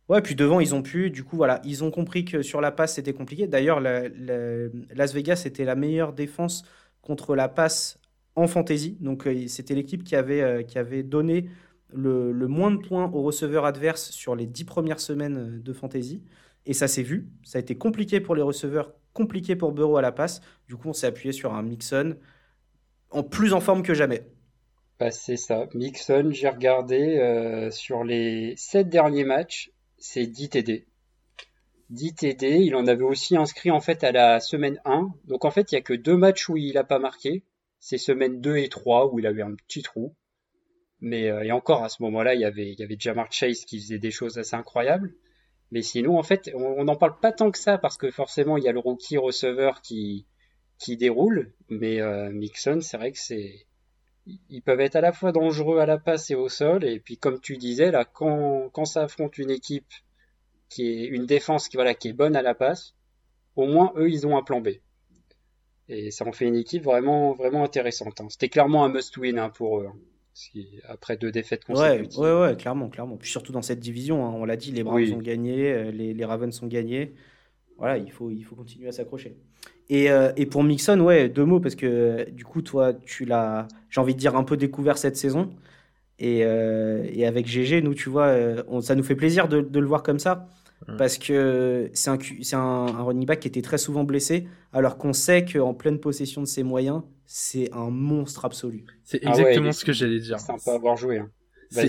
A: Ouais, puis devant, ils ont pu. Du coup, voilà, ils ont compris que sur la passe, c'était compliqué. D'ailleurs, Las Vegas était la meilleure défense contre la passe en fantasy. Donc euh, c'était l'équipe qui avait, euh, qui avait donné le, moins de points aux receveurs adverses sur les dix premières semaines euh, de fantasy. Et ça s'est vu. Ça a été compliqué pour les receveurs, compliqué pour Burrow à la passe. Du coup, on s'est appuyé sur un Mixon en plus en forme que jamais.
B: Bah, c'est ça. Mixon, j'ai regardé sur les sept derniers matchs, c'est 10 TD. 10 TD. Il en avait aussi inscrit en fait à la semaine 1. Donc en fait, il y a que deux matchs où il n'a pas marqué. C'est semaine 2 et 3 où il a eu un petit trou. Mais euh, et encore à ce moment-là, il y avait il y avait Jamar Chase qui faisait des choses assez incroyables. Mais sinon, en fait, on n'en parle pas tant que ça parce que forcément, il y a le rookie receveur qui qui déroule. Mais euh, Mixon, c'est vrai que c'est ils peuvent être à la fois dangereux à la passe et au sol. Et puis, comme tu disais, là, quand, quand ça affronte une équipe qui est une défense qui voilà qui est bonne à la passe, au moins eux ils ont un plan B. Et ça en fait une équipe vraiment vraiment intéressante. Hein. C'était clairement un must-win hein, pour eux. Hein. Après deux défaites consécutives.
A: Ouais, ouais, ouais, clairement, clairement. Puis surtout dans cette division, on l'a dit, les Browns ont gagné, euh, les, les, Ravens ont gagné. Voilà, il faut, il faut continuer à s'accrocher. Et, euh, et, pour Mixon, ouais, deux mots, parce que du coup, toi, tu l'as, j'ai envie de dire, un peu découvert cette saison. Et, euh, et, avec GG, nous, tu vois, ça nous fait plaisir de, de le voir comme ça. Mmh. Parce que c'est un, un, un, running back qui était très souvent blessé, alors qu'on sait qu'en pleine possession de ses moyens, c'est un monstre absolu.
C: C'est ah exactement ce que j'allais dire.
B: C'est sympa à avoir joué. Hein.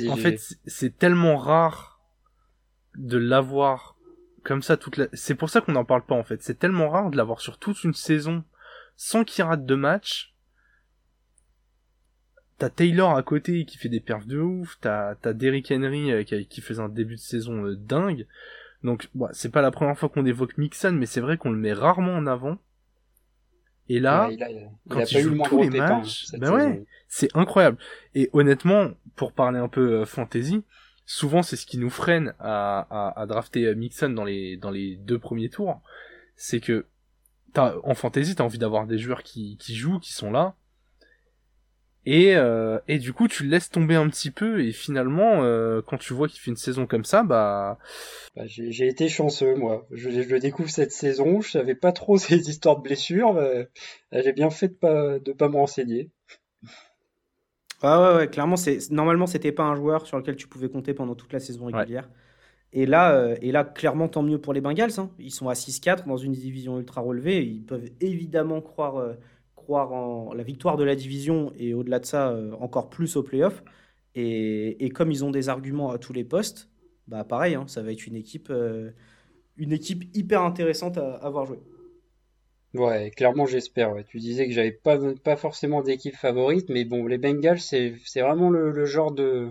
C: En fait, c'est tellement rare de l'avoir comme ça toute la... C'est pour ça qu'on n'en parle pas en fait. C'est tellement rare de l'avoir sur toute une saison sans qu'il rate de match T'as Taylor à côté qui fait des perfs de ouf, t'as as Derrick Henry euh, qui, qui, faisait un début de saison euh, dingue. Donc c'est pas la première fois qu'on évoque Mixon, mais c'est vrai qu'on le met rarement en avant. Et là, il a, quand il, joue tous les matchs, ben ouais, c'est incroyable. Et honnêtement, pour parler un peu euh, fantasy, souvent c'est ce qui nous freine à, à, à, drafter Mixon dans les dans les deux premiers tours, c'est que as, en fantasy t'as envie d'avoir des joueurs qui, qui jouent, qui sont là, et, euh, et du coup, tu le laisses tomber un petit peu, et finalement, euh, quand tu vois qu'il fait une saison comme ça, bah...
B: bah j'ai été chanceux, moi. Je, je, le découvre cette saison, je savais pas trop <laughs> ces histoires de blessures, j'ai bien fait de pas, de pas me renseigner.
A: Ah ouais, ouais, clairement, c'est normalement, c'était pas un joueur sur lequel tu pouvais compter pendant toute la saison régulière. Et là, euh, et là, clairement, tant mieux pour les Bengals. Hein. Ils sont à 6-4 dans une division ultra relevée. Ils peuvent évidemment croire euh, croire en la victoire de la division et au-delà de ça, euh, encore plus au playoff. Et, et, comme ils ont des arguments à tous les postes, bah pareil, hein, ça va être une équipe, euh, une équipe hyper intéressante à, avoir joué.
B: Ouais, clairement, j'espère. Ouais. Tu disais que j'avais pas, pas forcément d'équipe favorite, mais bon, les Bengals, c'est, vraiment le, le genre de,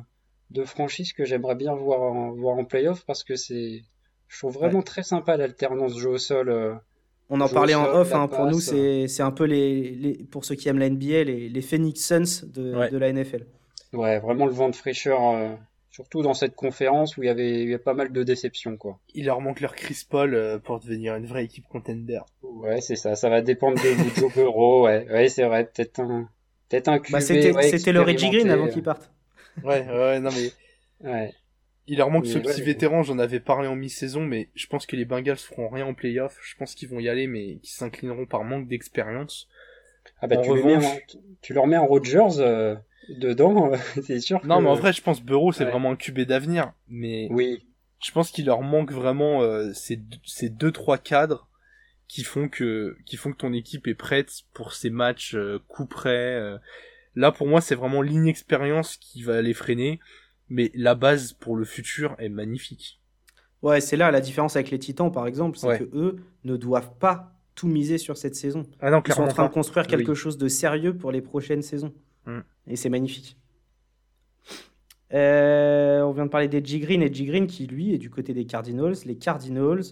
B: de franchise que j'aimerais bien voir en, voir en playoff parce que c'est, je trouve vraiment très sympa l'alternance jeu au sol. euh,
A: On en parlait en off, hein, pour nous, c'est un peu les, les- pour ceux qui aiment la NBA, les, les Phoenix Suns de,
C: Ouais.
A: de la NFL.
B: Ouais, vraiment le vent de fraîcheur, euh, surtout dans cette conférence où il y avait, il y a pas mal de déceptions, quoi.
C: Il leur manque leur Chris Paul euh, pour devenir une vraie équipe contender.
B: Ouais, c'est ça. Ça va dépendre de Joe Burrow. Ouais, ouais, c'est vrai. Peut-être un, peut-être un QB,
A: Bah, c'était
B: ouais,
A: le Reggie Green avant qu'il parte.
C: Ouais, ouais, non mais
B: Ouais.
C: Il leur manque
B: Mais
C: ce
B: ouais,
C: petit vétéran, j'en avais parlé en mi-saison, mais je pense que les Bengals feront rien en playoff. Je pense qu'ils vont y aller, mais qu'ils s'inclineront par manque d'expérience.
B: Ah bah
C: En
B: tu, les mets
C: revanche-
B: en- tu leur mets en Rodgers euh, dedans, euh, <laughs> c'est sûr
C: Non,
B: que...
C: mais en vrai, je pense Burrow, c'est
B: Ouais.
C: vraiment un QB d'avenir, mais
B: Oui,
C: je pense qu'il leur manque vraiment euh, ces, deux- ces deux trois cadres qui font que qui font que ton équipe est prête pour ces matchs euh, coup près. euh. Là, pour moi, c'est vraiment l'inexpérience qui va les freiner, mais la base pour le futur est magnifique.
A: Ouais, c'est là la différence avec les Titans, par exemple, c'est
C: Ouais.
A: que eux ne doivent pas tout miser sur cette saison.
C: Ah non,
A: Ils sont en train
C: pas.
A: de construire quelque
B: Oui.
A: chose de sérieux pour les prochaines saisons.
C: Mm.
A: Et c'est magnifique. Euh, on vient de parler d'Edgy Green. Edgy Green qui, lui, est du côté des Cardinals. Les Cardinals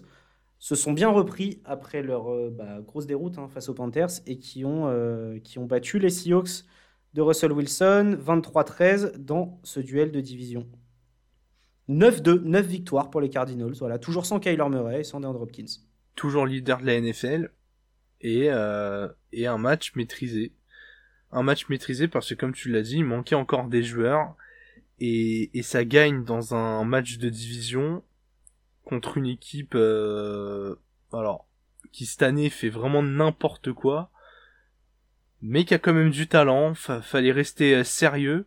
A: se sont bien repris après leur euh, bah, grosse déroute hein, face aux Panthers et qui ont, euh, qui ont battu les Seahawks de Russell Wilson 23-13 dans ce duel de division. 9-2, 9 victoires pour les Cardinals. Voilà, toujours sans Kyler Murray et sans DeAndre Hopkins.
C: toujours leader de la NFL et euh, et un match maîtrisé. Un match maîtrisé parce que comme tu l'as dit, il manquait encore des joueurs et ça gagne dans un match de division contre une équipe euh, qui cette année fait vraiment n'importe quoi mais qui a quand même du talent, fa- fallait rester euh, sérieux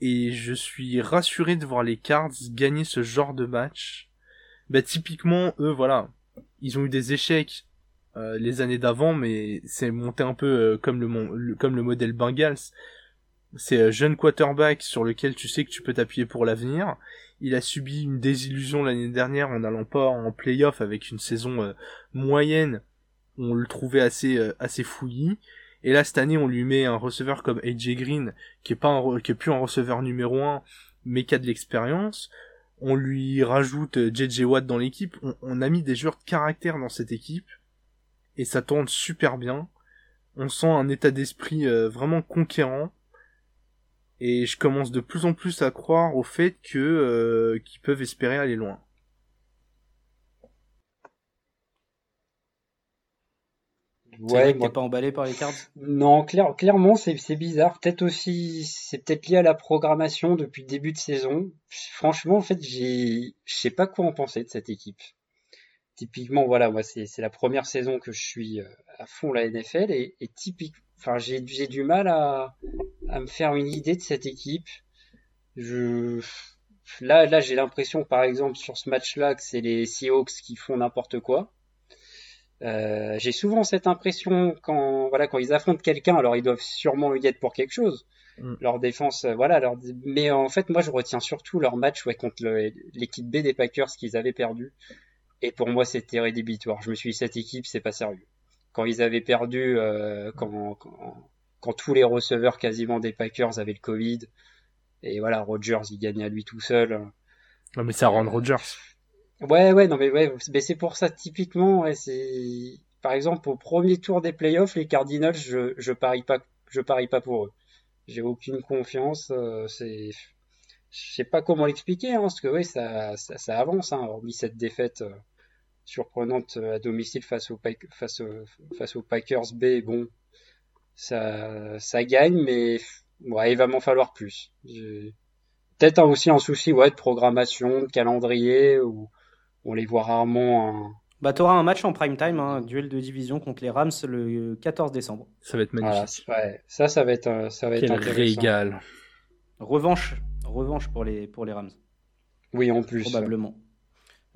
C: et je suis rassuré de voir les Cards gagner ce genre de match. Bah typiquement eux voilà, ils ont eu des échecs euh, les années d'avant, mais c'est monté un peu euh, comme le, modèle Bengals. C'est un jeune quarterback sur lequel tu sais que tu peux t'appuyer pour l'avenir. Il a subi une désillusion l'année dernière en n'allant pas en playoff avec une saison euh, moyenne. On le trouvait assez euh, assez fouillis. Et là cette année on lui met un receveur comme AJ Green qui est pas un qui est plus un receveur numéro un mais qui a de l'expérience on lui rajoute euh, JJ Watt dans l'équipe, on, on a mis des joueurs de caractère dans cette équipe, et ça tourne super bien. On sent un état d'esprit euh, vraiment conquérant, et je commence de plus en plus à croire au fait que euh, qu'ils peuvent espérer aller loin.
A: C'est vrai
B: ouais,
A: que
B: moi,
A: t'es pas emballé par les Cards?
B: Non, clair- clairement, c'est bizarre. Peut-être aussi, c'est peut-être lié à la programmation depuis le début de saison. Franchement, en fait, j'ai, je sais pas quoi en penser de cette équipe. Typiquement, voilà, moi, c'est la première saison que je suis euh, à fond la NFL et, et typique, enfin, j'ai j'ai du mal à à me faire une idée de cette équipe. Je là là, j'ai l'impression, par exemple, sur ce match-là, que c'est les Seahawks qui font n'importe quoi. Euh, j'ai souvent cette impression quand voilà quand ils affrontent quelqu'un, alors ils doivent sûrement y être pour quelque chose.
C: Mm.
B: Leur défense, euh, voilà. Leur... Mais en fait, moi, je retiens surtout leur match ouais, contre l'équipe B des Packers qu'ils avaient perdu. Et pour moi, c'était rédhibitoire. Je me suis dit, cette équipe, c'est pas sérieux. Quand ils avaient perdu, euh, quand, quand, quand tous les receveurs quasiment des Packers avaient le Covid, et voilà, Rodgers, il gagnait à lui tout seul.
C: Non mais c'est Aaron Rodgers.
B: Ouais, ouais, non, mais ouais, mais c'est pour ça, typiquement, ouais, c'est, par exemple, au premier tour des playoffs, les Cardinals, je, je parie pas, je parie pas pour eux. J'ai aucune confiance, euh, c'est, je sais pas comment l'expliquer, hein, parce que ouais, ça, ça, ça avance, hein, hormis cette défaite euh, surprenante euh, à domicile face aux, face aux, face aux Packers B, bon, ça, ça gagne, mais ouais, il va m'en falloir plus. Peut-être aussi un souci, ouais, de programmation, de calendrier, ou on les voit rarement. hein.
A: Bah, t'auras un match en prime time, hein, un duel de division contre les Rams le 14 décembre.
C: Ça va être magnifique.
B: ouais, ça, ça va être, euh, ça va être intéressant.
C: régal.
A: Revanche, revanche pour les, pour les Rams,
B: Oui, en plus.
A: probablement.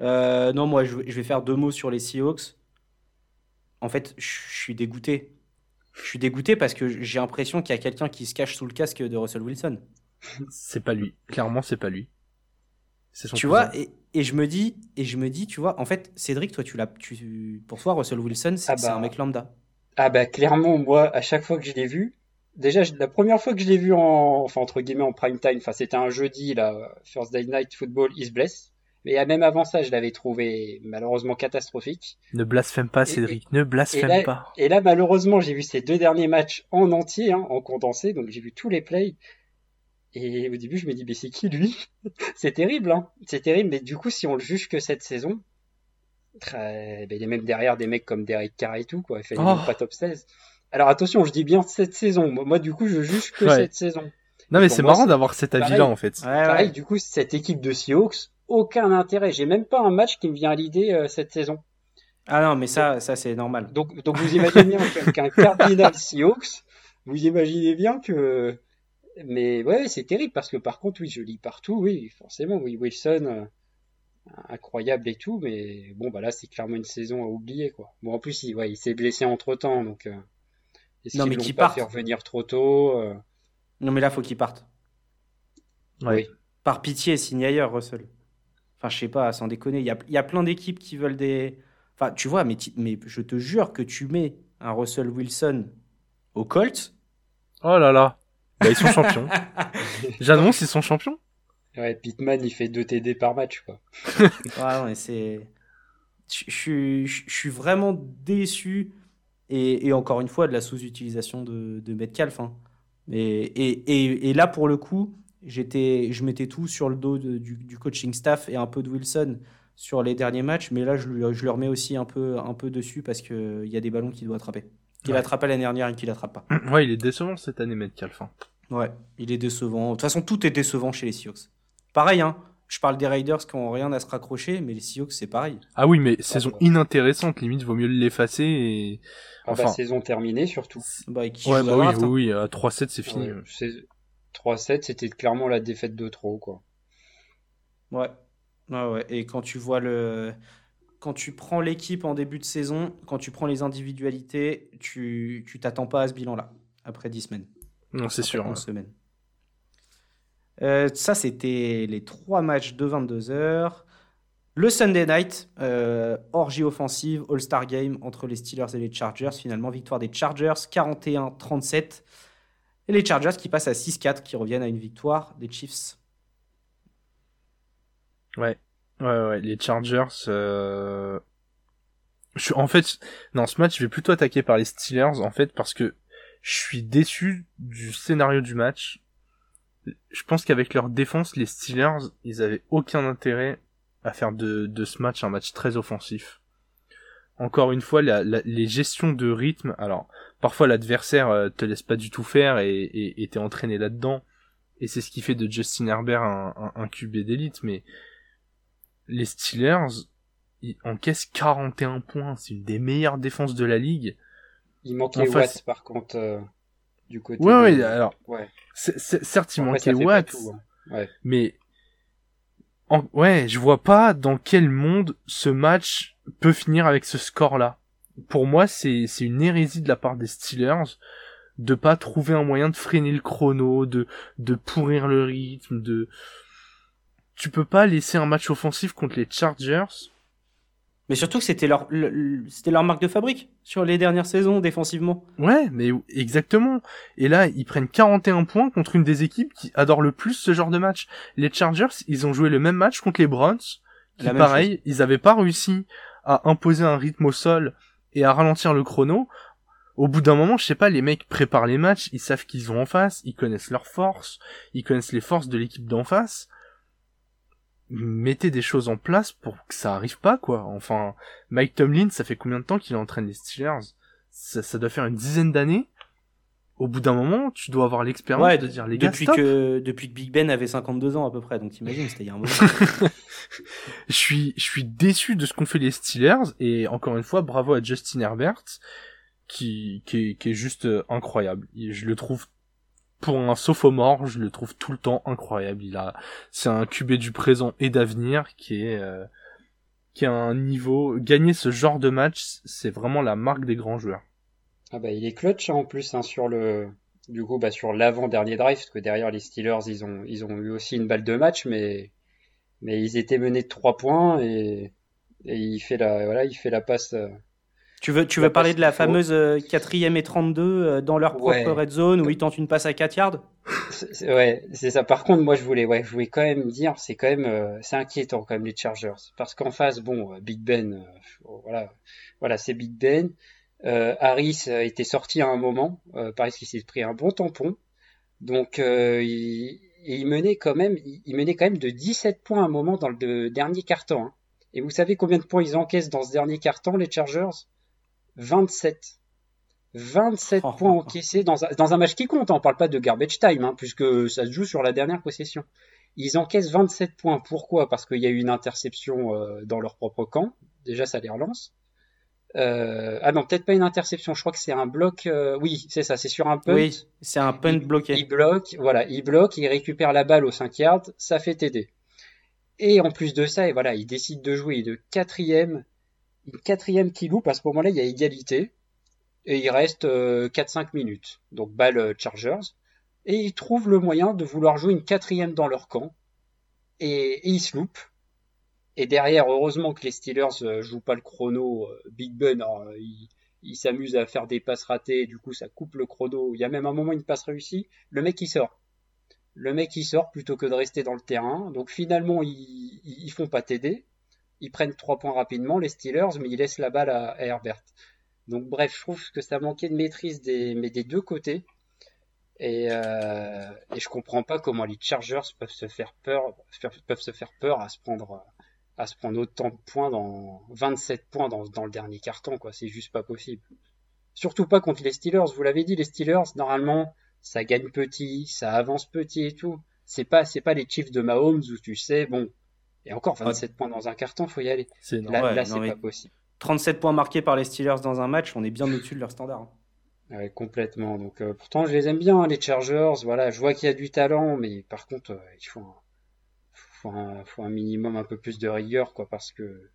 A: Euh, non, moi, je, vais- je vais faire deux mots sur les Seahawks. En fait, je suis dégoûté. Je suis dégoûté parce que j'ai l'impression qu'il y a quelqu'un qui se cache sous le casque de Russell Wilson.
C: C'est pas lui. Clairement, c'est pas lui. C'est son
A: Tu
C: cousin.
A: vois, et, et je me dis, et je me dis, tu vois, en fait, Cédric, toi, tu l'as, tu, pour toi, Russell Wilson, c'est
B: Ah
A: c'est
B: bah.
A: un mec lambda.
B: Ah bah clairement moi à chaque fois que je l'ai vu, déjà je- la première fois que je l'ai vu en enfin entre guillemets en prime time, enfin c'était un jeudi là, Thursday Night Football is bless. Mais même avant ça, je l'avais trouvé malheureusement catastrophique.
C: Ne blasphème pas,
B: Et-
C: Cédric. Ne blasphème
B: là-
C: pas.
B: Et là malheureusement, j'ai vu ces deux derniers matchs en entier, hein, en condensé, donc j'ai vu tous les plays. Et au début, je me dis mais c'est qui lui? <laughs> C'est terrible, hein. C'est terrible. Mais du coup, si on le juge que cette saison, très- ben, il est même derrière des mecs comme Derek Carr et tout, quoi. Il fait
C: Oh.
B: même pas top 16. Alors attention, je dis bien cette saison. Moi, du coup, je juge que
C: Ouais.
B: cette saison.
C: Non, mais c'est
B: moi,
C: marrant d'avoir cet avis-là, en fait.
A: Ouais,
B: Pareil,
A: ouais.
B: du coup, cette équipe de Seahawks, aucun intérêt. J'ai même pas un match qui me vient à l'idée euh, cette saison.
A: Ah non, mais ça, ça c'est normal.
B: Donc, donc vous imaginez bien qu'un <laughs> qu'un Cardinal Seahawks, vous imaginez bien que. Mais ouais, c'est terrible parce que par contre, oui, je lis partout, oui, forcément, oui, Wilson, euh, incroyable et tout, mais bon, bah là, c'est clairement une saison à oublier, quoi. Bon, en plus, il, ouais, il s'est blessé entre temps, donc. euh, est-ce
A: Non,
B: qu'ils
A: mais qu'il
B: pas
A: parte.
B: fait revenir trop tôt euh,
A: Non, mais là, faut qu'il parte.
C: Ouais.
A: Par pitié, signe ailleurs, Russell. Enfin, je sais pas, sans déconner. Il y a, il y a plein d'équipes qui veulent des. Enfin, tu vois, mais, mais je te jure que tu mets un Russell Wilson au Colts.
C: Oh là là. Bah, ils sont champions. <laughs> J'annonce, ils sont champions.
B: Ouais, Pittman, il fait 2 TD par match, quoi. <laughs>
A: Non, mais c'est. Je suis, vraiment déçu. Et, et encore une fois, de la sous-utilisation de, de Metcalf. hein. Et, et, et, et là, pour le coup, j'étais, je mettais tout sur le dos de- du, du coaching staff et un peu de Wilson sur les derniers matchs. Mais là, je, lui, je le remets aussi un peu, un peu dessus parce qu'il y a des ballons qu'il doit attraper. Qu'il
C: Ouais.
A: attrape l'année dernière et qu'il attrape pas. <clears throat>
C: Ouais, il est décevant cette année, Metcalf. hein.
A: Ouais, il est décevant. De toute façon, tout est décevant chez les Seahawks. Pareil, hein. Je parle des Raiders qui n'ont rien à se raccrocher, mais les Seahawks, c'est pareil.
C: Ah oui, mais saison
B: bah.
C: inintéressante, limite, vaut mieux l'effacer et...
B: Ah bah,
C: Enfin.
B: saison terminée, surtout.
A: Bah,
C: Ouais, bah oui,
A: draft, hein.
C: oui, oui, à 3-7, c'est fini.
B: Ouais, c'est- 3-7, c'était clairement la défaite de trop, quoi.
A: Ouais. Ouais, ouais. Et quand tu vois le. Quand tu prends l'équipe en début de saison, quand tu prends les individualités, tu tu t'attends pas à ce bilan-là, après 10 semaines.
C: Non, c'est sûr.
A: 11 semaines. Euh, ça, c'était les trois matchs de 22h. Le Sunday night, euh, orgie offensive, All-Star Game entre les Steelers et les Chargers. Finalement, victoire des Chargers, 41-37. Et les Chargers qui passent à 6-4, qui reviennent à une victoire des Chiefs.
C: Ouais, ouais, ouais, les Chargers. Euh... Je suis, en fait, dans ce match, je vais plutôt attaquer par les Steelers, en fait, parce que je suis déçu du scénario du match. Je pense qu'avec leur défense, les Steelers, ils avaient aucun intérêt à faire de, de ce match un match très offensif. Encore une fois, la- la- les gestions de rythme, alors parfois l'adversaire euh, te laisse pas du tout faire et et- et t'es entraîné là-dedans, et c'est ce qui fait de Justin Herbert un, un, un QB d'élite, mais les Steelers ils encaissent 41 points, c'est une des meilleures défenses de la ligue.
B: Il manquait
C: En face-
B: Watts, par contre, euh, du côté
C: Ouais, ouais,
B: des-
C: alors,
B: Ouais.
C: certes, il
B: pas
C: Watts,
B: tout, hein.
C: mais en- ouais, je vois pas dans quel monde ce match peut finir avec ce score-là. Pour moi, c'est c'est une hérésie de la part des Steelers de pas trouver un moyen de freiner le chrono, de de pourrir le rythme, de tu peux pas laisser un match offensif contre les Chargers.
A: Mais surtout que c'était leur, le- le- c'était leur marque de fabrique sur les dernières saisons défensivement.
C: Ouais, mais exactement. Et là, ils prennent 41 points contre une des équipes qui adore le plus ce genre de match. Les Chargers, ils ont joué le même match contre les Browns. Qui, pareil, ils avaient pas réussi à imposer un rythme au sol et à ralentir le chrono. Au bout d'un moment, je sais pas, les mecs préparent les matchs, ils savent qu'ils ont en face, ils connaissent leurs forces, ils connaissent les forces de l'équipe d'en face. Mettez des choses en place pour que ça arrive pas, quoi. Enfin, Mike Tomlin, ça fait combien de temps qu'il entraîne les Steelers? Ça, ça doit faire une dizaine d'années. Au bout d'un moment, tu dois avoir l'expérience
A: Ouais,
C: de dire les gars,
A: depuis
C: stop.
A: que, depuis que Big Ben avait 52 ans à peu près, donc t'imagines, c'était il y a un moment. <laughs>
C: je suis, je suis déçu de ce qu'ont fait les Steelers et encore une fois, bravo à Justin Herbert qui, qui, est, qui est juste euh, incroyable. Je le trouve pour un sophomore, je le trouve tout le temps incroyable. Il a, c'est un QB du présent et d'avenir qui est, euh, qui a un niveau. Gagner ce genre de match, c'est vraiment la marque des grands joueurs.
B: Ah bah, il est clutch hein, en plus hein, sur le du coup bah sur l'avant-dernier drive parce que derrière les Steelers ils ont ils ont eu aussi une balle de match mais Mais ils étaient menés de 3 points et, et il fait la, voilà, il fait la passe.
A: Tu veux, tu veux parler de la fameuse euh, quatrième et 32 euh, dans leur propre
B: Ouais.
A: red zone où ils tentent une passe à 4 yards?
B: Ouais, c'est ça. Par contre, moi, je voulais, ouais, je voulais quand même dire, c'est quand même, euh, c'est inquiétant quand même les Chargers, parce qu'en face, bon, euh, Big Ben, euh, voilà, voilà, c'est Big Ben. Euh, Harris était sorti à un moment, euh, paraît qu'il s'est pris un bon tampon, donc euh, il, il menait quand même, il, il menait quand même de 17 points à un moment dans le de- dernier quart-temps. hein. Et vous savez combien de points ils encaissent dans ce dernier quart-temps, les Chargers? 27. 27
A: Oh.
B: points encaissés dans un, dans un match qui compte. hein. On parle pas de garbage time, hein, puisque ça se joue sur la dernière possession. Ils encaissent 27 points. Pourquoi? Parce qu'il y a eu une interception euh, dans leur propre camp. Déjà, ça les relance. Euh, ah non, peut-être pas une interception. Je crois que c'est un bloc. euh, oui, c'est ça. C'est sur un punt.
A: Oui, c'est un punt bloqué.
B: Il bloque, voilà, il bloque, il récupère la balle au 5 yards, ça fait TD. Et en plus de ça, et voilà, il décide de jouer de quatrième, une quatrième qui loupe, à ce moment-là, il y a égalité, et il reste euh, 4-5 minutes. Donc balle euh, Chargers, et il trouve le moyen de vouloir jouer une quatrième dans leur camp, et, et il se loupe. Et derrière, heureusement que les Steelers euh, jouent pas le chrono, euh, Big Ben, alors, euh, il, à faire des passes ratées, du coup ça coupe le chrono. Il y a même un moment une passe réussie, le mec il sort. Le mec il sort plutôt que de rester dans le terrain. Donc finalement ils, ils ils font pas TD. Ils prennent trois points rapidement les Steelers, mais ils laissent la balle à, Herbert. Donc bref, je trouve que ça manquait de maîtrise des, mais des deux côtés. Et, euh, et je comprends pas comment les Chargers peuvent se faire peur, peuvent se faire peur à se prendre à se prendre autant de points dans 27 points dans, dans le dernier carton quoi. C'est juste pas possible. Surtout pas contre les Steelers. Vous l'avez dit, les Steelers normalement ça gagne petit, ça avance petit et tout. C'est pas c'est pas les Chiefs de Mahomes où tu sais bon. Et encore 27 points dans un carton, faut y aller.
C: C'est
B: Là.
A: Ouais,
B: c'est pas possible.
A: 37 points marqués par les Steelers dans un match, on est bien au-dessus de leur standard.
B: Ouais, complètement. Donc euh, pourtant je les aime bien hein, les Chargers. Voilà, je vois qu'il y a du talent, mais par contre euh, il faut un, faut un, faut un minimum un peu plus de rigueur quoi parce que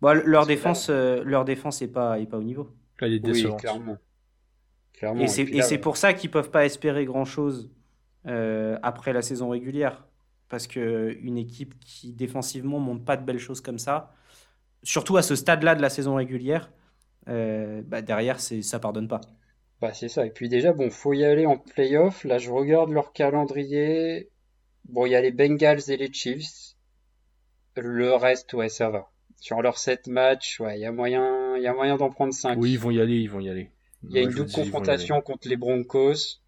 A: Bon, leur
B: Parce que
A: défense, euh, leur défense est pas, est pas au niveau.
C: Là, il est
B: oui clairement. Clairement.
A: Et et c'est
B: euh,
A: pour ça qu'ils peuvent pas espérer grand-chose euh, après la saison régulière. Parce que une équipe qui défensivement montre pas de belles choses comme ça, surtout à ce stade-là de la saison régulière, euh, bah, derrière c'est ça pardonne pas.
B: Bah, c'est ça. Et puis déjà, bon, faut y aller en playoff. Là, je regarde leur calendrier. Bon, il y a les Bengals et les Chiefs. Le reste, ouais, ça va. Sur leurs 7 matchs, ouais, il y a moyen, il y a moyen d'en prendre 5.
C: Oui, ils vont y aller, ils vont y aller.
B: Il y a
C: Moi,
B: une double
C: dis,
B: confrontation contre les Broncos.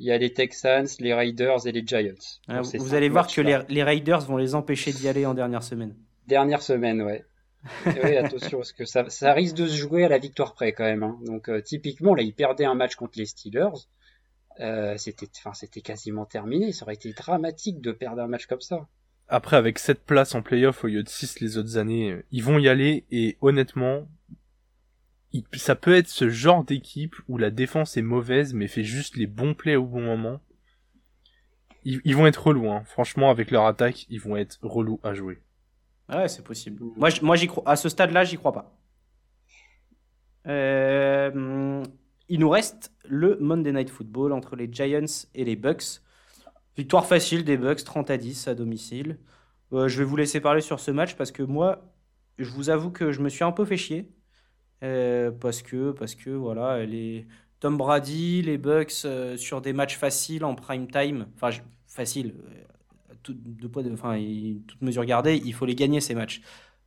B: Il y a les Texans, les Raiders et les Giants. Dans
A: vous allez voir que les, les Raiders vont les empêcher d'y aller en dernière semaine.
B: Dernière semaine, ouais. <laughs> Et ouais, attention, parce que ça, ça risque de se jouer à la victoire près quand même. hein. Donc euh, typiquement, là, ils perdaient un match contre les Steelers. Euh, c'était, enfin, c'était quasiment terminé. Ça aurait été dramatique de perdre un match comme ça.
C: Après, avec 7 places en playoff au lieu de 6 les autres années, ils vont y aller et honnêtement, ça peut être ce genre d'équipe où la défense est mauvaise mais fait juste les bons plays au bon moment. Ils, ils vont être relous, hein. franchement, avec leur attaque, ils vont être relous à jouer.
A: Ouais, c'est possible. Moi, j- moi j'y crois. À ce stade-là, j'y crois pas. Euh, il nous reste le Monday Night Football entre les Giants et les Bucks. Victoire facile des Bucks, 30 à 10 à domicile. Euh, je vais vous laisser parler sur ce match parce que moi, je vous avoue que je me suis un peu fait chier. Euh, parce que, parce que voilà, les Tom Brady, les Bucks euh, sur des matchs faciles en prime time, enfin facile, euh, de poids enfin, toute mesure gardée, il faut les gagner ces matchs.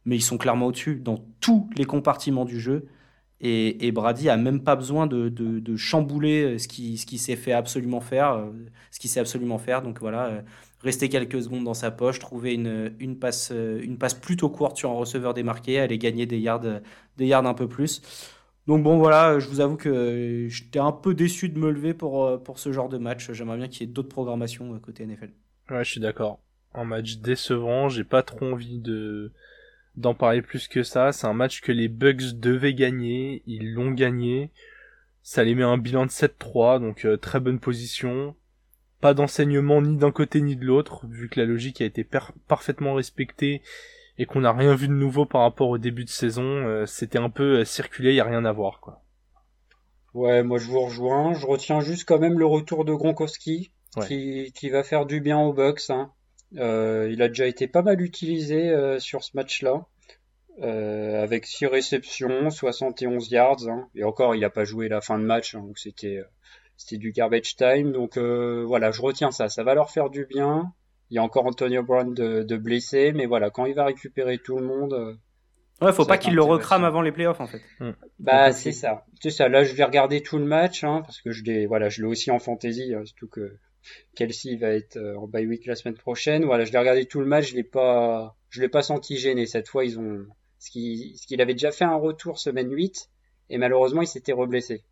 A: Mais ils sont clairement au-dessus dans tous les compartiments du jeu. Et, Brady a même pas besoin de, chambouler ce qui, ce qui s'est fait absolument faire, ce qui sait absolument faire. Donc voilà, rester quelques secondes dans sa poche, trouver une, une passe, euh, une passe plutôt courte sur un receveur démarqué, aller gagner des yards, euh, des yards un peu plus. Donc bon voilà, je vous avoue que j'étais un peu déçu de me lever pour, euh, pour ce genre de match. J'aimerais bien qu'il y ait d'autres programmations côté NFL.
C: Ouais, je suis d'accord. Un match décevant, j'ai pas trop envie de d'en parler plus que ça. C'est un match que les Bucks devaient gagner, ils l'ont gagné. Ça les met un bilan de 7-3, donc très bonne position. Pas d'enseignement ni d'un côté ni de l'autre, vu que la logique a été parfaitement respectée et qu'on n'a rien vu de nouveau par rapport au début de saison. euh, C'était un peu euh, circulé, y a rien à voir, quoi.
B: Ouais, moi je vous rejoins. Je retiens juste quand même le retour de Gronkowski,
C: Ouais.
B: qui, qui va faire du bien aux Bucks. Hein. Euh, il a déjà été pas mal utilisé sur ce match-là. Avec 6 réceptions, 71 yards. Hein. Et encore, il n'a pas joué la fin de match, hein, donc c'était c'était du garbage time. Donc voilà, je retiens ça. Ça va leur faire du bien. Il y a encore Antonio Brown de, de blessé, mais voilà, quand il va récupérer tout le monde,
A: Ouais, faut pas qu'il le recrame avant les playoffs en fait.
B: Hmm. Bah c'est ça, c'est ça. Là, je vais regarder tout le match hein, parce que je l'ai, voilà, je l'ai aussi en fantasy, hein, surtout que Kelsey va être euh, en bye week la semaine prochaine. Voilà, je l'ai regardé tout le match, je l'ai pas, je l'ai pas senti gêné cette fois. Ils ont, ce qu'il, ce qu'il avait déjà fait un retour semaine 8 et malheureusement il s'était reblessé.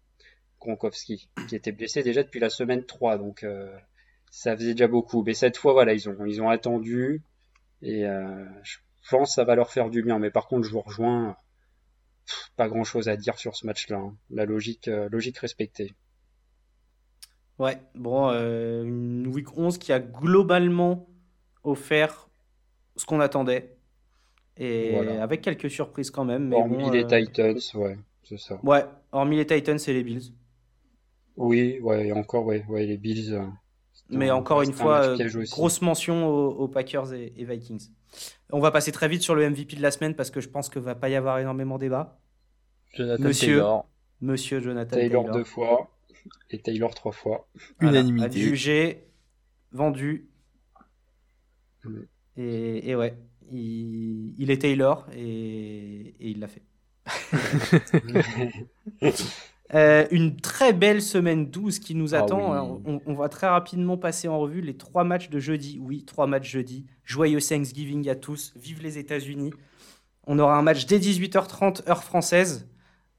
B: Gronkowski, qui était blessé déjà depuis la semaine 3, donc euh, ça faisait déjà beaucoup. Mais cette fois, voilà, ils ont, ils ont attendu et euh, je pense que ça va leur faire du bien. Mais par contre, je vous rejoins. pas grand chose à dire sur ce match-là. Hein. La logique, euh, logique respectée.
A: Ouais, bon, euh, une week 11 qui a globalement offert ce qu'on attendait. Et avec quelques surprises quand même. Mais
B: hormis les euh, Titans, ouais, c'est ça.
A: Ouais, hormis les Titans et les Bills.
B: Oui, ouais, encore, ouais, ouais les Bills.
A: mais encore une fois, grosse mention aux, Packers et Vikings. On va passer très vite sur le MVP de la semaine parce que je pense que va pas y avoir énormément de débat.
C: Jonathan Monsieur, Taylor.
A: Monsieur Jonathan
B: Taylor. deux fois et Taylor trois fois.
A: Unanimité. Adjugé, vendu. Mm. Et, ouais, il, est Taylor et, et il l'a fait. <laughs> <laughs> Euh, une très belle semaine 12 qui nous ah attend. on, va très rapidement passer en revue les trois matchs de jeudi. Oui, trois matchs jeudi. Joyeux Thanksgiving à tous. Vive les États-Unis. On aura un match dès 18h30 heure française.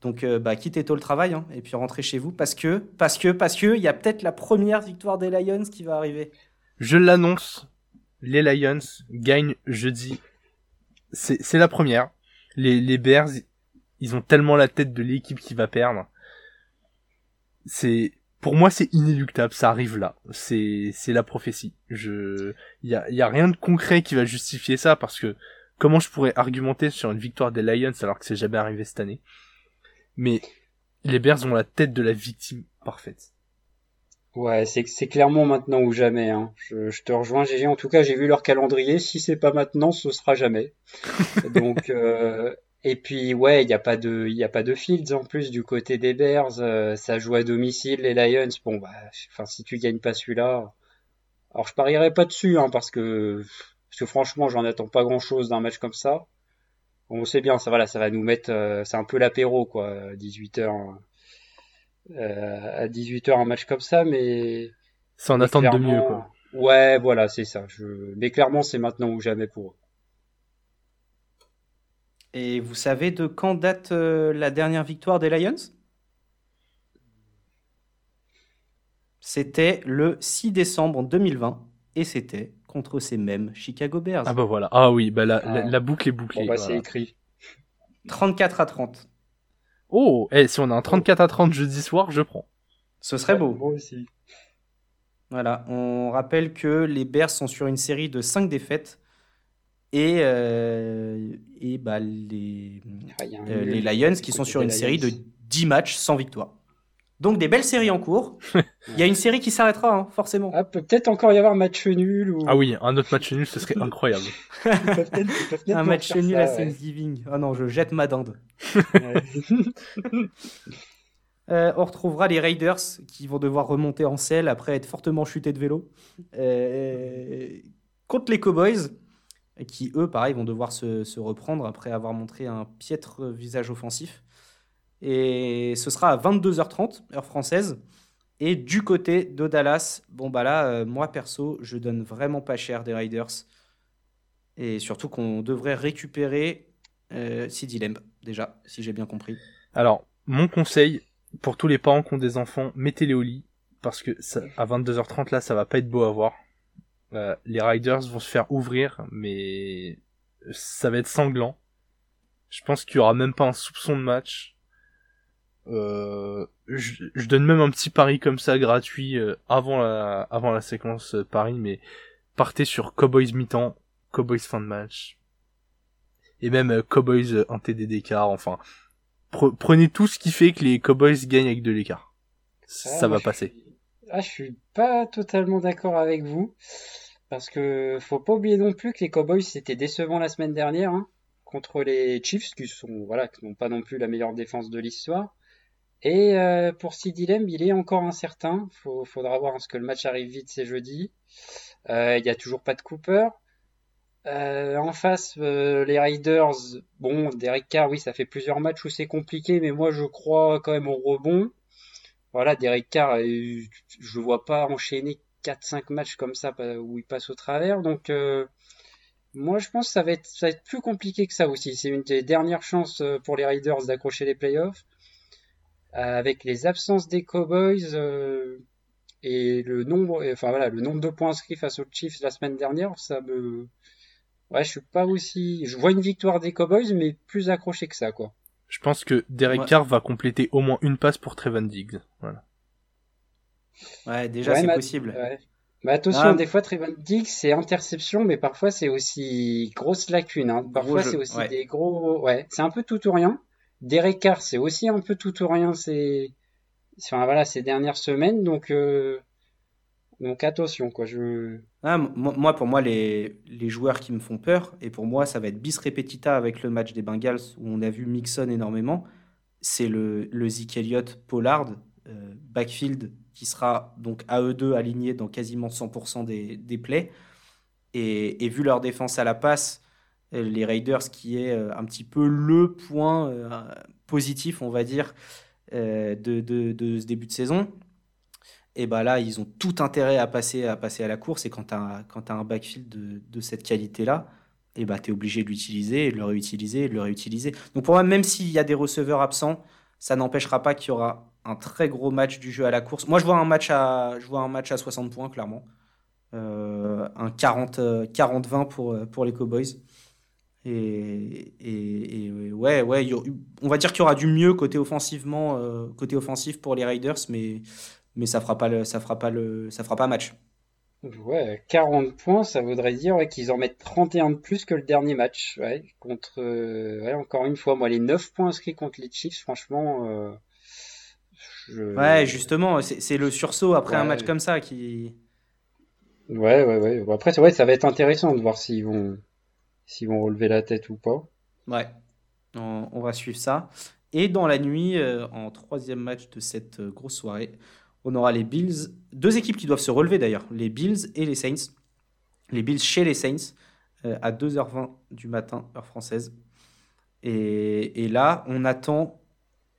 A: Donc, euh, bah, quittez tôt le travail hein, et puis rentrez chez vous parce que, parce que, parce que, il y a peut-être la première victoire des Lions qui va arriver.
C: Je l'annonce. Les Lions gagnent jeudi. C'est la première. Les, les Bears, ils ont tellement la tête de l'équipe qui va perdre c'est pour moi c'est inéluctable, ça arrive là. C'est c'est la prophétie. Je il y a y a rien de concret qui va justifier ça parce que comment je pourrais argumenter sur une victoire des Lions alors que c'est jamais arrivé cette année? Mais les Bears ont la tête de la victime parfaite.
B: Ouais, c'est c'est clairement maintenant ou jamais. Hein. Je, je te rejoins, GG. En tout cas, j'ai vu leur calendrier. Si c'est pas maintenant, ce sera jamais. <laughs> Donc, euh, et puis ouais, il n'y a pas de, il y a pas de Fields en plus du côté des Bears. Euh, ça joue à domicile les Lions. Bon bah, enfin si tu gagnes pas celui-là, alors je parierais pas dessus hein, parce que parce que franchement j'en attends pas grand-chose d'un match comme ça. On sait bien, ça voilà, ça va nous mettre, euh, c'est un peu l'apéro quoi, 18 h euh, à 18 h un match comme ça, mais
C: ça en attend de mieux quoi.
B: Ouais, voilà, c'est ça. Je... Mais clairement, c'est maintenant ou jamais pour eux.
A: Et vous savez de quand date euh, la dernière victoire des Lions? C'était le 6 décembre 2020 et c'était contre ces mêmes Chicago Bears.
C: Ah bah voilà. Ah oui, bah la, la, ah. boucle est bouclée.
B: Bon bah c'est écrit.
A: 34 à 30.
C: Oh, et eh, si on a un 34 à 30 jeudi soir, je prends.
A: Ce serait beau.
B: Moi aussi.
A: Voilà, on rappelle que les Bears sont sur une série de 5 défaites et, euh, et bah, les, ah, euh, les Lions qui sont sur une série de 10 matchs sans victoire. Donc des belles séries en cours. <laughs> Il y a une série qui s'arrêtera, hein, forcément.
B: Ah, peut-être encore y avoir un match nul. Ou...
C: Ah oui, un autre match nul, ce serait <laughs> incroyable.
A: un match nul à Thanksgiving. Ah non, je jette ma dinde. <laughs> Euh, on retrouvera les Raiders qui vont devoir remonter en selle après être fortement chutés de vélo. contre les Cowboys qui, eux, pareil, vont devoir se, reprendre après avoir montré un piètre visage offensif. Et ce sera à 22h30, heure française. Et du côté de Dallas, bon bah là, euh, moi perso, je donne vraiment pas cher des Riders. Et surtout qu'on devrait récupérer euh, déjà, si j'ai bien compris.
C: Alors, mon conseil, pour tous les parents qui ont des enfants, mettez-les au lit. Parce que ça, à 22h30, là, ça va pas être beau à voir. Euh, les Riders vont se faire ouvrir, mais ça va être sanglant. Je pense qu'il y aura même pas un soupçon de match. Euh, je, donne même un petit pari comme ça gratuit euh, avant la avant la séquence pari, mais partez sur Cowboys mi-temps, Cowboys fin de match, et même Cowboys un TD d'écart. Enfin, prenez tout ce qui fait que les Cowboys gagnent avec de l'écart. ça va passer.
B: Ah, je suis pas totalement d'accord avec vous. parce que faut pas oublier non plus que les Cowboys c'était décevant la semaine dernière hein, contre les Chiefs qui sont voilà qui n'ont pas non plus la meilleure défense de l'histoire. Et euh, pour CD Lamb, il est encore incertain. Faut, faudra voir parce que le match arrive vite, c'est jeudi. Euh, il y a toujours pas de Cooper. Euh, en face, les Raiders, bon, Derek Carr, oui, ça fait plusieurs matchs où c'est compliqué, mais moi je crois quand même au rebond. Voilà, Derek Carr, euh, je vois pas enchaîner 4-5 matchs comme ça où il passe au travers, donc moi je pense que ça va, être, plus compliqué que ça aussi. C'est une des dernières chances pour les Raiders d'accrocher les playoffs. avec les absences des Cowboys, et le nombre, enfin voilà, le nombre de points inscrits face aux Chiefs la semaine dernière, ça me, Ouais, je suis pas aussi. Je vois une victoire des Cowboys, mais plus accroché que ça, quoi.
C: Je pense que Derek Carr va compléter au moins une passe pour Trevon Diggs. Voilà.
A: Ouais, déjà c'est possible.
B: Mais attention, ah. des fois Trevon Diggs c'est interception, mais parfois c'est aussi grosse lacune. Hein. Parfois c'est aussi des gros. Ouais, c'est un peu tout ou rien. Derek Carr c'est aussi un peu tout ou rien. C'est, enfin voilà, ces dernières semaines, donc. Euh... Donc attention, quoi. Je...
A: Ah, moi, pour moi, les, les, joueurs qui me font peur, et pour moi, ça va être bis repetita avec le match des Bengals où on a vu Mixon énormément, c'est le, le Zeke Elliott Pollard, euh, backfield, qui sera donc à eux deux alignés dans quasiment 100% des, des plays. Et, et, vu leur défense à la passe, euh, les Raiders, qui est euh, un petit peu le point positif, on va dire, de, de, de ce début de saison, et bah là, ils ont tout intérêt à passer à, passer à la course. Et quand tu as, as, un backfield de, de cette qualité-là, et bah, tu es obligé de l'utiliser, de le réutiliser, de le réutiliser. Donc pour moi, même s'il y a des receveurs absents, ça n'empêchera pas qu'il y aura un très gros match du jeu à la course. Moi, je vois un match à, je vois un match à 60 points, clairement. Euh, un 40-20 pour, pour les Cowboys. Et, et, et, ouais, ouais, on va dire qu'il y aura du mieux côté offensivement, euh, côté offensif pour les Raiders, mais mais ça fera pas le, ça fera pas le, ça fera pas match.
B: Ouais, 40 points, ça voudrait dire qu'ils en mettent 31 de plus que le dernier match. Ouais, contre, euh, ouais, encore une fois, moi, les 9 points inscrits contre les Chiefs, franchement. Euh,
A: ouais, justement, c'est le sursaut après un match comme ça qui.
B: Ouais, ouais, ouais. Bon, après, ouais, ça va être intéressant de voir s'ils vont, s'ils vont relever la tête ou pas.
A: Ouais, on, on va suivre ça. Et dans la nuit, euh, en troisième match de cette grosse soirée, on aura les Bills, deux équipes qui doivent se relever d'ailleurs, les Bills et les Saints. Les Bills chez les Saints euh, à 2h20 du matin, heure française. Et, là, on attend.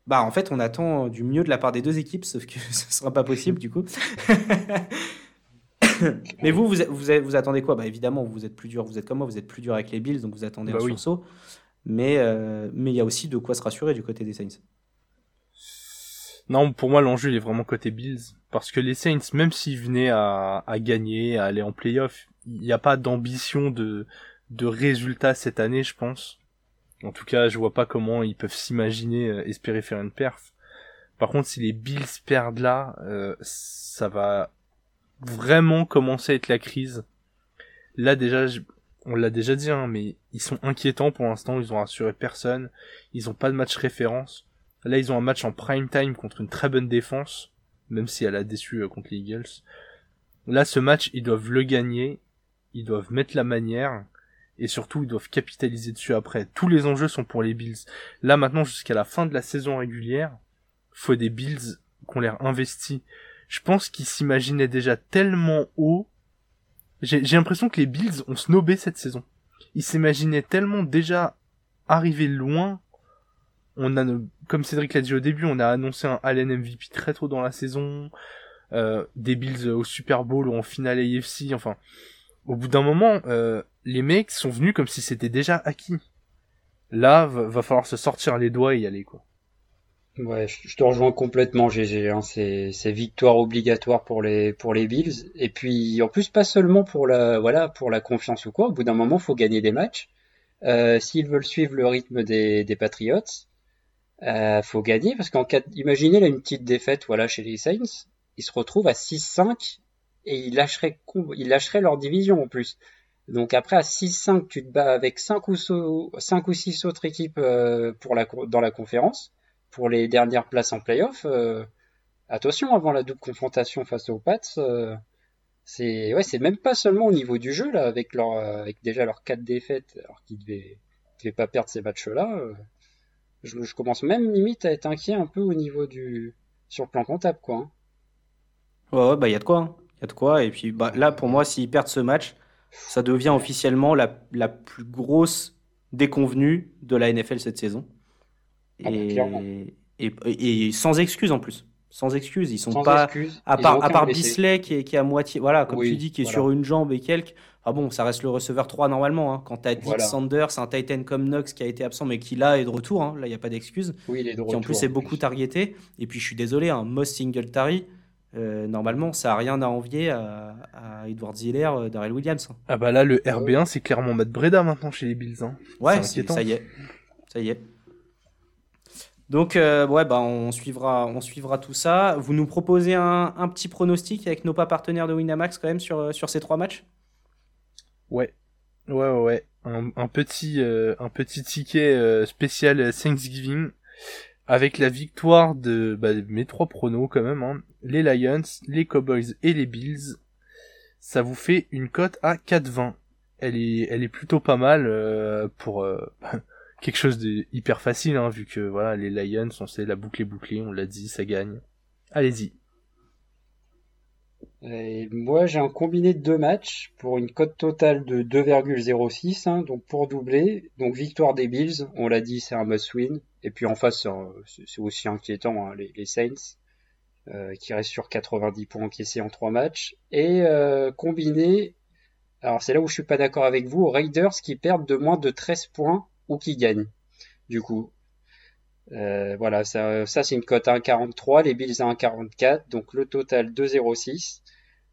A: Bah, en fait, on attend du mieux de la part des deux équipes, sauf que <laughs> ce ne sera pas possible du coup. <laughs> Mais vous, vous, vous, attendez quoi? Bah évidemment, vous êtes plus dur, vous êtes comme moi, vous êtes plus dur avec les Bills, donc vous attendez bah un sursaut. Mais euh, mais il y a aussi de quoi se rassurer du côté des Saints.
C: Non, pour moi, l'enjeu, il est vraiment côté Bills. Parce que les Saints, même s'ils venaient à, à gagner, à aller en playoff, il n'y a pas d'ambition de, de résultat cette année, je pense. En tout cas, je vois pas comment ils peuvent s'imaginer euh, espérer faire une perf. Par contre, si les Bills perdent là, euh, ça va vraiment commencer à être la crise. Là déjà, on l'a déjà dit, hein, mais ils sont inquiétants pour l'instant. Ils ont rassuré personne. Ils ont pas de match référence. Là, ils ont un match en prime time contre une très bonne défense, même si elle a déçu euh, contre les Eagles. Là, ce match, ils doivent le gagner, ils doivent mettre la manière, et surtout, ils doivent capitaliser dessus après. Tous les enjeux sont pour les Bills. Là, maintenant, jusqu'à la fin de la saison régulière, faut des Bills qu'on l'air investis. Je pense qu'ils s'imaginaient déjà tellement haut. J'ai l'impression que les Bills ont snobé cette saison. Ils s'imaginaient tellement déjà arriver loin on a, comme Cédric l'a dit au début, on a annoncé un Allen MVP très tôt dans la saison, euh, des Bills au Super Bowl ou en finale AFC, enfin, au bout d'un moment, euh, les mecs sont venus comme si c'était déjà acquis. Là, va, falloir se sortir les doigts et y aller, quoi.
B: Ouais, je te rejoins complètement, GG. Hein. C'est, victoire obligatoire pour les pour les Bills. Et puis en plus pas seulement pour la voilà pour la confiance ou quoi. Au bout d'un moment, faut gagner des matchs. Euh, s'ils veulent suivre le rythme des, des Patriots, euh, faut gagner parce qu'en cas, imaginez là une petite défaite, voilà, chez les Saints, ils se retrouvent à 6-5 et ils lâcheraient, ils lâcheraient leur division en plus. Donc après à 6-5, tu te bats avec 5 ou, 5 ou 6 autres équipes euh, pour la, dans la conférence, pour les dernières places en playoff. Euh, attention avant la double confrontation face aux Pats, euh, C'est ouais, c'est même pas seulement au niveau du jeu là, avec leur avec déjà leurs quatre défaites, alors qu'ils devaient, devaient pas perdre ces matchs-là. Je, je, commence même limite à être inquiet un peu au niveau du sur le plan comptable quoi. Hein.
A: Ouais, ouais bah il y a de quoi, hein. il y a de quoi. Et puis bah là pour moi, s'ils perdent ce match, ça devient officiellement la, la plus grosse déconvenue de la NFL cette saison. Ah bah, et, et, et, sans excuse en plus. Sans excuse, ils sont pas à part à part Bisley qui est, qui est à moitié voilà comme tu dis qui est sur une jambe et quelques. Ah bon, ça reste le receveur 3 normalement hein. quand tu as Dick Sanders, un Titan comme Knox qui a été absent mais qui là est de retour hein. là il y a pas d'excuse.
B: Oui, il est de retour.
A: Qui en plus est beaucoup targeté et puis je suis désolé un hein, Moss Singletary euh, normalement, ça a rien à envier à, à Edward Ziller, euh, Darrell Williams.
C: Ah bah là, le RB1, c'est clairement Matt Breda maintenant chez les Bills. Hein.
A: Ouais, ça y est. Ça y est. Donc, euh, ouais, bah, on suivra, tout ça. Vous nous proposez un, petit pronostic avec nos pas partenaires de Winamax quand même sur, sur ces trois matchs?
C: Ouais. Ouais, ouais. Un, un petit, ticket spécial Thanksgiving avec la victoire de bah, mes trois pronos quand même, hein. les Lions, les Cowboys et les Bills, ça vous fait une cote à 4,20. Elle est, elle est plutôt pas mal euh, pour euh, <laughs> quelque chose de hyper facile, hein, vu que voilà les Lions, on sait la boucle est bouclée, on l'a dit, ça gagne. Allez-y.
B: Moi, j'ai un combiné de deux matchs pour une cote totale de 2,06, hein, donc pour doubler. Donc victoire des Bills, on l'a dit, c'est un must-win. Et puis en face, c'est aussi inquiétant, hein, les, Saints, euh, qui restent sur 90 points encaissés en trois matchs. Et euh, combiné, alors c'est là où je suis pas d'accord avec vous, Raiders qui perdent de moins de 13 points ou qui gagnent. Du coup, euh, voilà, ça, ça c'est une cote à 1,43, les Bills à 1,44, donc le total 2,06.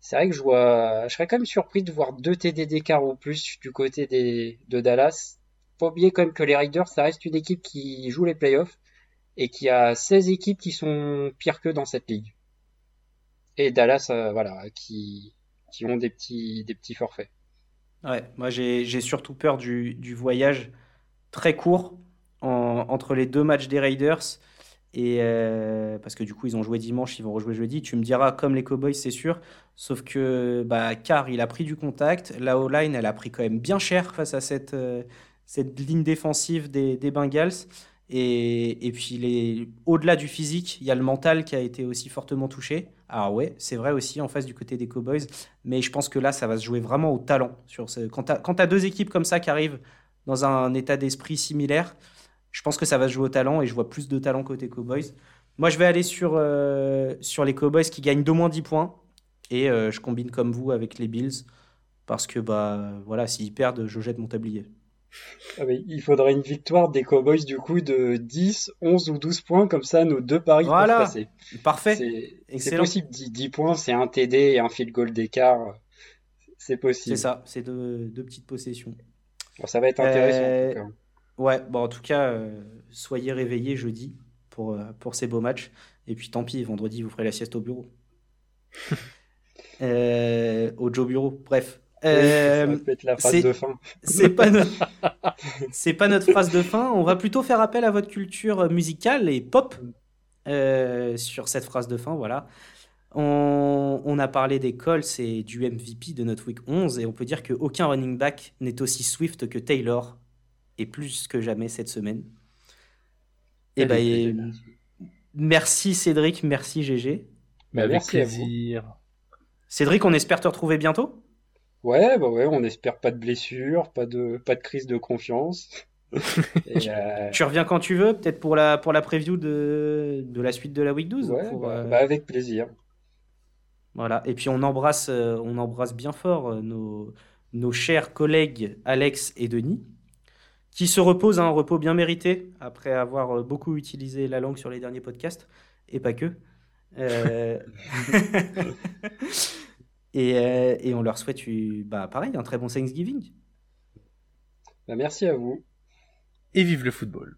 B: C'est vrai que je vois, je serais quand même surpris de voir deux TD d'écart ou plus du côté des, de Dallas. Faut oublier quand même que les Raiders, ça reste une équipe qui joue les playoffs et qui a 16 équipes qui sont pires que dans cette ligue. Et Dallas, euh, voilà, qui, ont des petits, des petits forfaits.
A: Ouais, moi j'ai surtout peur du voyage très court entre les deux matchs des Raiders. Et euh, parce que du coup, ils ont joué dimanche, ils vont rejouer jeudi. Tu me diras, comme les Cowboys, c'est sûr. Sauf que, bah, car il a pris du contact. La O-line, elle a pris quand même bien cher face à cette, euh, cette ligne défensive des, des Bengals. Et, et puis, au-delà du physique, il y a le mental qui a été aussi fortement touché. Alors, ouais, c'est vrai aussi en face du côté des Cowboys. Mais je pense que là, ça va se jouer vraiment au talent. Sur. Quand tu as, deux équipes comme ça qui arrivent dans un état d'esprit similaire, je pense que ça va se jouer au talent et je vois plus de talent côté Cowboys. Moi, je vais aller sur, euh, sur les Cowboys qui gagnent d'au moins 10 points et euh, je combine comme vous avec les Bills parce que bah voilà, s'ils perdent, je jette mon tablier.
B: Ah il faudrait une victoire des Cowboys du coup de 10, 11 ou 12 points, comme ça nos deux paris
A: voilà.
B: peuvent passer.
A: Parfait.
B: C'est possible, 10, points, c'est un TD et un field goal d'écart. C'est possible.
A: C'est ça, c'est deux, deux, petites possessions.
B: Bon, ça va être intéressant en tout euh, cas.
A: Ouais, bon, en tout cas, euh, soyez réveillés jeudi pour, euh, pour ces beaux matchs. Et puis tant pis, vendredi, vous ferez la sieste au bureau. <laughs> euh, au Joe Bureau, bref.
B: Euh.
A: C'est pas, notre... <laughs> pas notre phrase de fin. On va plutôt faire appel à votre culture musicale et pop euh, sur cette phrase de fin. Voilà. On, on, a parlé des Colts et du MVP de notre week 11 et on peut dire qu'aucun running back n'est aussi swift que Taylor et plus que jamais cette semaine. Et eh ben, merci Cédric, merci GG.
C: Mais avec plaisir.
A: Cédric, on espère te retrouver bientôt?
B: Ouais, bah ouais, on espère pas de blessure, pas de, pas de crise de confiance. <laughs>
A: Euh, tu reviens quand tu veux, peut-être pour la, pour la preview de, de la suite de la week 12
B: ouais, bah, euh, bah, avec plaisir.
A: Voilà, et puis on embrasse, euh, on embrasse bien fort nos, nos chers collègues Alex et Denis qui se repose, un repos bien mérité, après avoir euh, beaucoup utilisé la langue sur les derniers podcasts, et pas que. Euh, <laughs> et, euh, et, on leur souhaite, bah, pareil, un très bon Thanksgiving.
B: Bah, merci à vous.
C: Et vive le football.